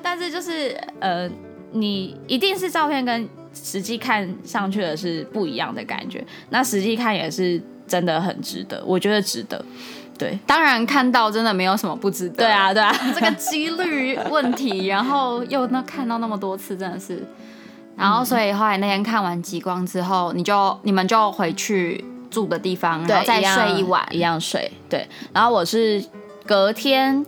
但是就是呃，你一定是照片跟。实际看上去的是不一样的感觉，那实际看也是真的很值得，我觉得值得。对，当然看到真的没有什么不值得。对啊，对啊，这个几率问题，然后又那看到那么多次，真的是。然后所以后来那天看完极光之后，你就你们就回去住的地方，然后再睡一晚，一样睡。对，然后我是隔天。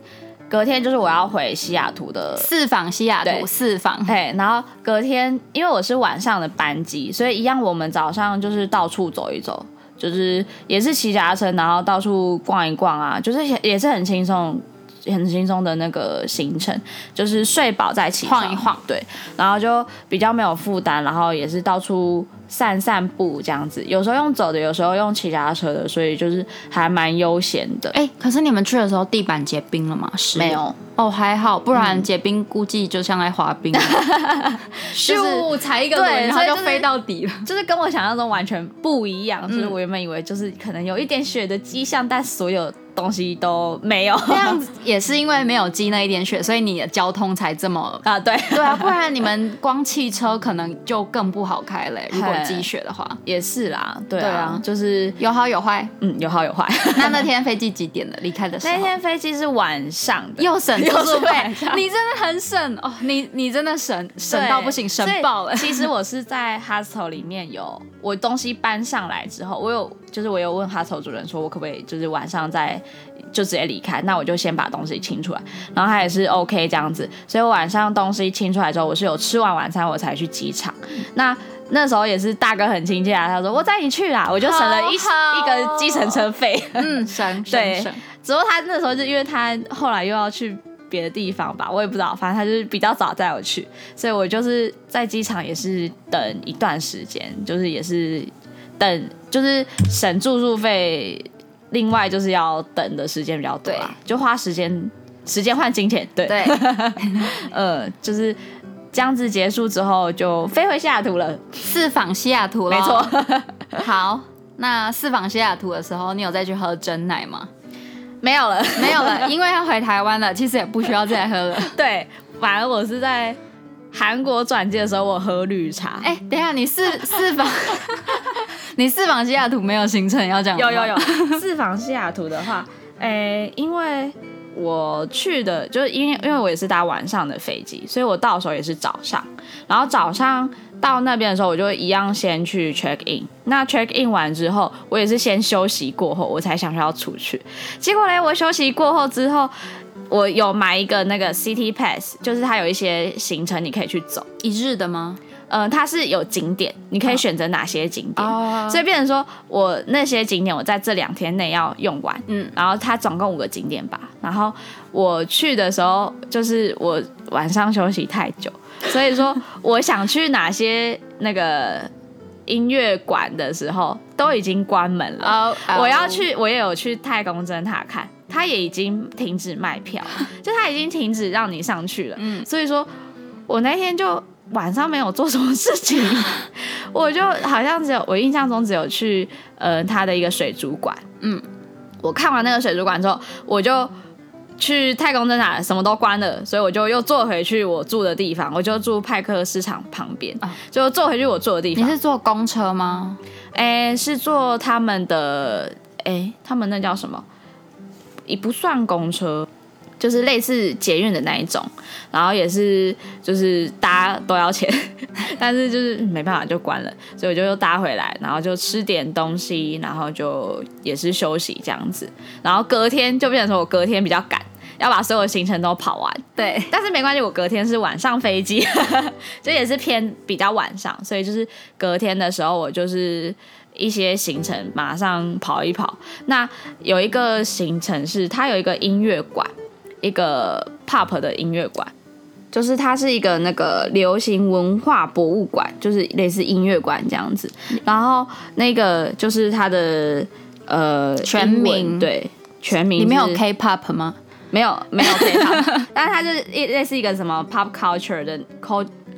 隔天就是我要回西雅图的四访西雅图四访，对，然后隔天因为我是晚上的班机，所以一样我们早上就是到处走一走，就是也是骑脚踏车，然后到处逛一逛啊，就是也是很轻松。很轻松的那个行程，就是睡饱再起晃一晃，对，然后就比较没有负担，然后也是到处散散步这样子，有时候用走的，有时候用骑脚踏车的，所以就是还蛮悠闲的。哎，可是你们去的时候地板结冰了吗？是没有哦，还好，不然结冰估计就像在滑冰 咻踩一个轮，然后就飞到底了，就是跟我想象中完全不一样。就是我原本以为就是可能有一点雪的迹象，但所有。东西都没有，这样子也是因为没有积那一点雪，所以你的交通才这么啊，对。对啊，不然你们光汽车可能就更不好开嘞。如果积雪的话，也是啦，对啊，就是有好有坏，嗯，有好有坏。那那天飞机几点的离开的时候？那天飞机是晚上的，又省住宿费，你真的很省。哦，你你真的省省到不行，省爆了。其实我是在 hostel 里面有我东西搬上来之后，我有就是我有问 hostel 主人说，我可不可以就是晚上再。就直接离开，那我就先把东西清出来，然后他也是 OK 这样子，所以我晚上东西清出来之后，我是有吃完晚餐我才去机场。那那时候也是大哥很亲切啊，他说我带你去啦，我就省了一一个计程车费，嗯，省对，省只不过他那时候就因为他后来又要去别的地方吧，我也不知道，反正他就是比较早带我去，所以我就是在机场也是等一段时间，就是也是等就是省住宿费。另外就是要等的时间比较多，对，就花时间，时间换金钱，对，对，呃，就是这样子结束之后就飞回西雅图了，四访西雅图了，没错。好，那四访西雅图的时候，你有再去喝真奶吗？没有了，没有了，因为要回台湾了，其实也不需要再喝了。对，反而我是在韩国转机的时候，我喝绿茶。哎、欸，等一下，你四四访，你四访西雅图没有行程要讲？有有有，四访西雅图的话，哎、欸，因为我去的，就是因为因为我也是搭晚上的飞机，所以我到时候也是早上，然后早上。到那边的时候，我就一样先去 check in。那 check in 完之后，我也是先休息过后，我才想要出去。结果嘞，我休息过后之后，我有买一个那个 city pass，就是它有一些行程你可以去走。一日的吗？嗯、呃，它是有景点，你可以选择哪些景点。哦。所以变成说我那些景点，我在这两天内要用完。嗯。然后它总共五个景点吧。然后我去的时候，就是我晚上休息太久。所以说，我想去哪些那个音乐馆的时候，都已经关门了。Oh, oh. 我要去，我也有去太空针塔看，它也已经停止卖票，就他已经停止让你上去了。嗯，所以说，我那天就晚上没有做什么事情，我就好像只有我印象中只有去呃他的一个水族馆。嗯，我看完那个水族馆之后，我就。去太空针塔什么都关了，所以我就又坐回去我住的地方，我就住派克市场旁边，啊、就坐回去我住的地方。你是坐公车吗？哎，是坐他们的，哎，他们那叫什么？也不算公车，就是类似捷运的那一种，然后也是就是搭都要钱，但是就是没办法就关了，所以我就又搭回来，然后就吃点东西，然后就也是休息这样子，然后隔天就变成说我隔天比较赶。要把所有行程都跑完，对，但是没关系，我隔天是晚上飞机，这也是偏比较晚上，所以就是隔天的时候，我就是一些行程马上跑一跑。那有一个行程是它有一个音乐馆，一个 pop 的音乐馆，就是它是一个那个流行文化博物馆，就是类似音乐馆这样子。然后那个就是它的呃全名，对，全名里面有 K-pop 吗？没有没有 K-pop，但是它就是一类似一个什么 pop culture 的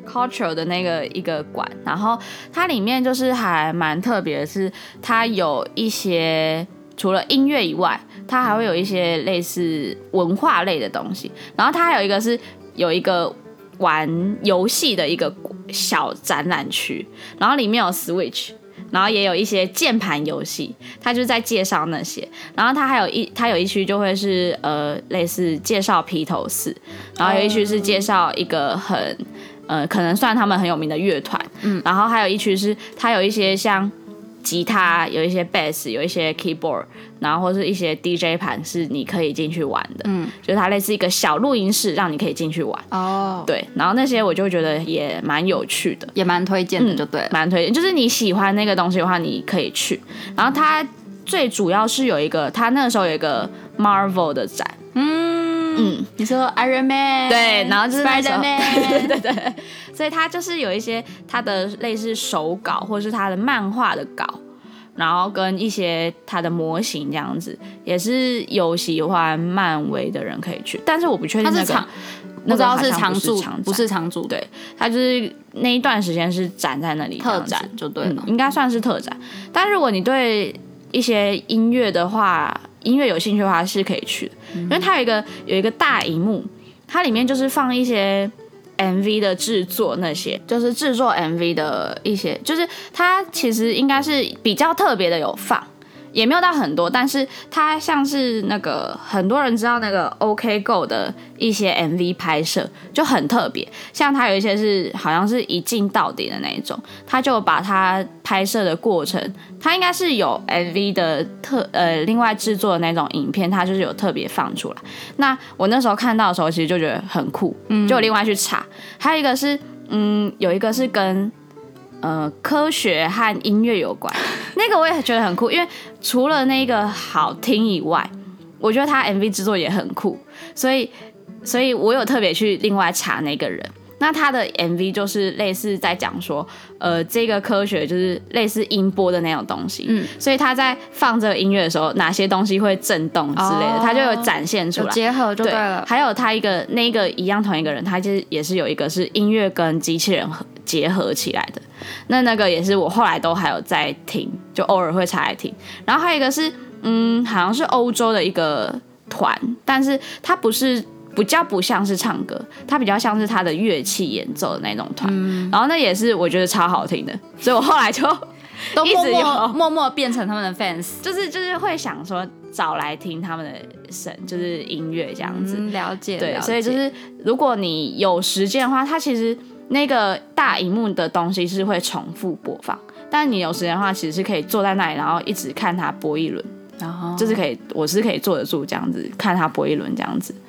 culture 的那个一个馆，然后它里面就是还蛮特别的是，它有一些除了音乐以外，它还会有一些类似文化类的东西，然后它还有一个是有一个玩游戏的一个小展览区，然后里面有 Switch。然后也有一些键盘游戏，他就在介绍那些。然后他还有一他有一区就会是呃类似介绍披头士，然后有一区是介绍一个很呃可能算他们很有名的乐团，嗯，然后还有一区是它有一些像。吉他有一些 bass，有一些 keyboard，然后或是一些 DJ 盘是你可以进去玩的，嗯，就是它类似一个小录音室，让你可以进去玩。哦，对，然后那些我就觉得也蛮有趣的，也蛮推荐的，就对，蛮推荐。就是你喜欢那个东西的话，你可以去。然后它最主要是有一个，它那个时候有一个 Marvel 的展，嗯嗯，你说 Iron Man，对，然后就是 Spider Man，对对 对。所以他就是有一些他的类似手稿，或是他的漫画的稿，然后跟一些他的模型这样子，也是有喜欢漫威的人可以去。但是我不确定那个，不知道是常驻，不是常驻，对，他就是那一段时间是展在那里，特展就对了，嗯，应该算是特展。但如果你对一些音乐的话，音乐有兴趣的话是可以去的，嗯，因为它有一个有一个大荧幕，它里面就是放一些。MV 的制作那些，就是制作 MV 的一些，就是它其实应该是比较特别的有放，也没有到很多，但是它像是那个很多人知道那个 OK Go 的一些 MV 拍摄就很特别，像它有一些是好像是一镜到底的那一种，它就把它拍摄的过程，它应该是有 MV 的特呃另外制作的那种影片，它就是有特别放出来。那我那时候看到的时候，其实就觉得很酷，就另外去查。还有一个是，嗯，有一个是跟呃科学和音乐有关，那个我也觉得很酷，因为除了那个好听以外，我觉得他 MV 制作也很酷，所以，所以我有特别去另外查那个人。那他的 MV 就是类似在讲说，呃，这个科学就是类似音波的那种东西，嗯，所以他在放这个音乐的时候，哪些东西会震动之类的，他、哦、就有展现出来，结合就对了。对，还有他一个那个一样同一个人，他其实也是有一个是音乐跟机器人结合起来的，那那个也是我后来都还有在听，就偶尔会查来听。然后还有一个是，嗯，好像是欧洲的一个团，但是他不是比较不像是唱歌，它比较像是它的乐器演奏的那种团。嗯、然后那也是我觉得超好听的，所以我后来就都 默默默默变成他们的 fans，就是就是会想说找来听他们的声，就是音乐这样子。嗯、了解，对，所以就是如果你有时间的话，它其实那个大荧幕的东西是会重复播放，但你有时间的话，其实是可以坐在那里，然后一直看它播一轮。然后就是可以，我是可以坐得住这样子看他播一轮这样子，嗯、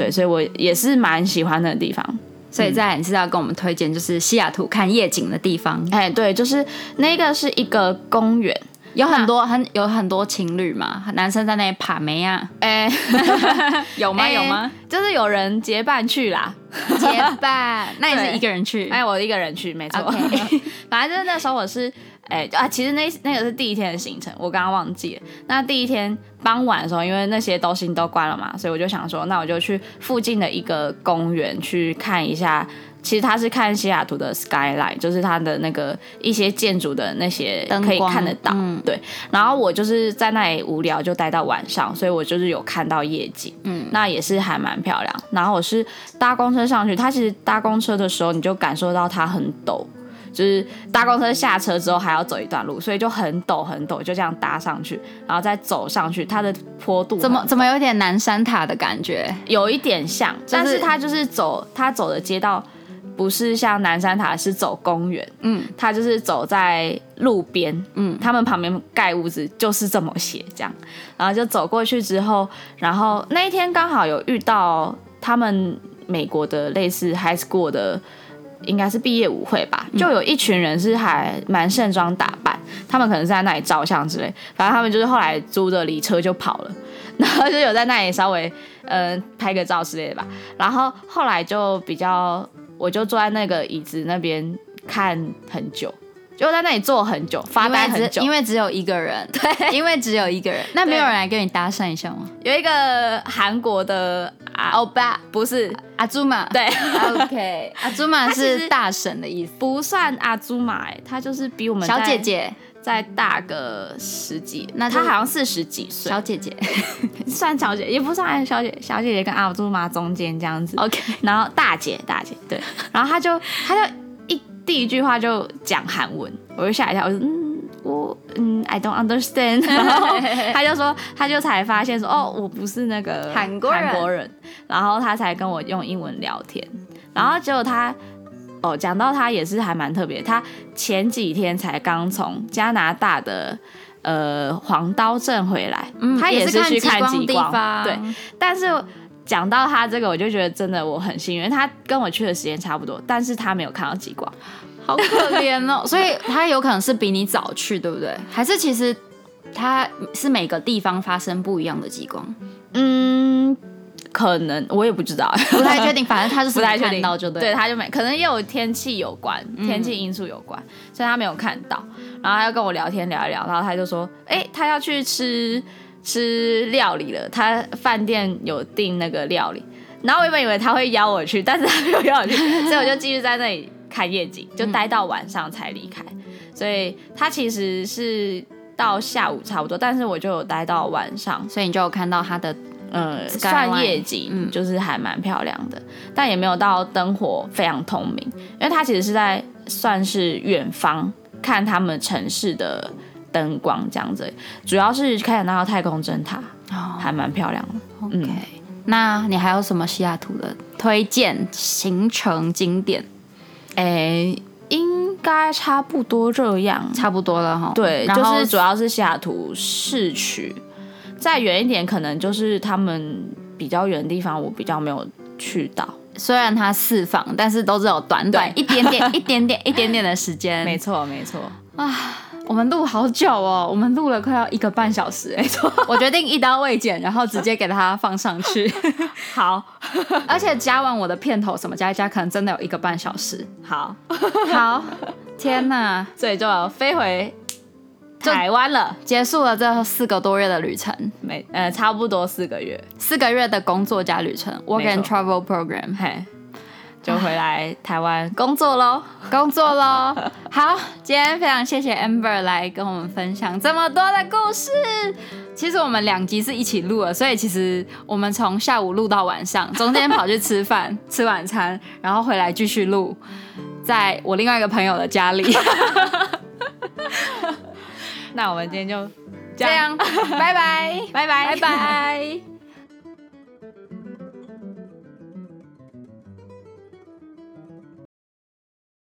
对，所以我也是蛮喜欢的地方。所以再来你是要跟我们推荐就是西雅图看夜景的地方？哎，对，就是那个是一个公园，有很多很有很多情侣嘛，男生在那里爬梅啊，哎，有吗？有吗？就是有人结伴去啦，结伴，那你是一个人去？哎，我一个人去，没错。Okay. 反正就是那时候我是。哎、欸、啊，其实那那个是第一天的行程，我刚刚忘记了。那第一天傍晚的时候，因为那些东西都关了嘛，所以我就想说，那我就去附近的一个公园去看一下。其实他是看西雅图的 skyline，就是它的那个一些建筑的那些可以看得到。嗯、对。然后我就是在那里无聊，就待到晚上，所以我就是有看到夜景。嗯，那也是还蛮漂亮。然后我是搭公车上去，它其实搭公车的时候，你就感受到它很陡。就是搭公车下车之后还要走一段路，所以就很陡很陡，就这样搭上去，然后再走上去，它的坡度怎么怎么有点南山塔的感觉，有一点像，就是、但是它就是走它走的街道不是像南山塔是走公园，嗯，他就是走在路边，嗯，他们旁边盖屋子就是这么写这样，然后就走过去之后，然后那一天刚好有遇到他们美国的类似 high school 的。应该是毕业舞会吧，就有一群人是还蛮盛装打扮，嗯、他们可能是在那里照相之类，反正他们就是后来租的礼车就跑了，然后就有在那里稍微呃拍个照之类的吧，然后后来就比较，我就坐在那个椅子那边看很久，就在那里坐很久，发呆很久，因为只有一个人，对，因为只有一个人，那没有人来跟你搭讪一下吗？有一个韩国的。欧巴。不是。阿祖玛，对，OK，阿祖玛是大婶的意思，不算阿祖玛，她就是比我们小姐姐。再大个十几，那她好像四十几岁，小姐姐。算小姐，也不算小姐，小姐姐跟阿祖玛中间这样子，OK，然后大姐大姐对，然后她就她就一第一句话就讲韩文，我就吓一跳，我说嗯。我嗯，I don't understand。然后他就说，他就才发现说，哦，我不是那个韩国人，韩国人。然后他才跟我用英文聊天。然后结果他，哦，讲到他也是还蛮特别。他前几天才刚从加拿大的呃黄刀镇回来，嗯，他也是去看极光，光对。但是讲到他这个，我就觉得真的我很幸运，他跟我去的时间差不多，但是他没有看到极光。好可怜哦，所以他有可能是比你早去，对不对？还是其实他是每个地方发生不一样的极光？嗯，可能我也不知道，不太确定。反正他就是不太确定到就对，对，他就没，可能也有天气有关，天气因素有关，嗯、所以他没有看到。然后他要跟我聊天聊一聊，然后他就说：“哎、欸，他要去吃吃料理了，他饭店有订那个料理。”然后我原本以为他会邀我去，但是他没有邀我去，所以我就继续在那里。看夜景就待到晚上才离开，嗯、所以他其实是到下午差不多，但是我就有待到晚上，所以你就有看到他的呃算夜景，就是还蛮漂亮的，嗯、但也没有到灯火非常通明，因为他其实是在算是远方看他们城市的灯光这样子，主要是看到太空针塔，哦、还蛮漂亮的。OK，、嗯、那你还有什么西雅图的推荐行程景点？哎、欸，应该差不多这样，差不多了哈。对，就是主要是西雅图市区，再远一点可能就是他们比较远的地方，我比较没有去到。虽然它四房，但是都只有短短一点点、一点点、一点点的时间。没错，没错啊。我们录好久哦，我们录了快要一个半小时。没错，我决定一刀未剪，然后直接给它放上去。好，而且加完我的片头什么加一加，可能真的有一个半小时。好，好，天哪！所以就要飞回台湾了，结束了这四个多月的旅程。没，呃，差不多四个月，四个月的工作加旅程，Work and Travel Program。嘿，就回来台湾工作喽，工作喽。好，今天非常谢谢 Amber 来跟我们分享这么多的故事。其实我们两集是一起录的，所以其实我们从下午录到晚上，中间跑去吃饭、吃晚餐，然后回来继续录，在我另外一个朋友的家里。那我们今天就这样，拜拜，拜拜，拜拜。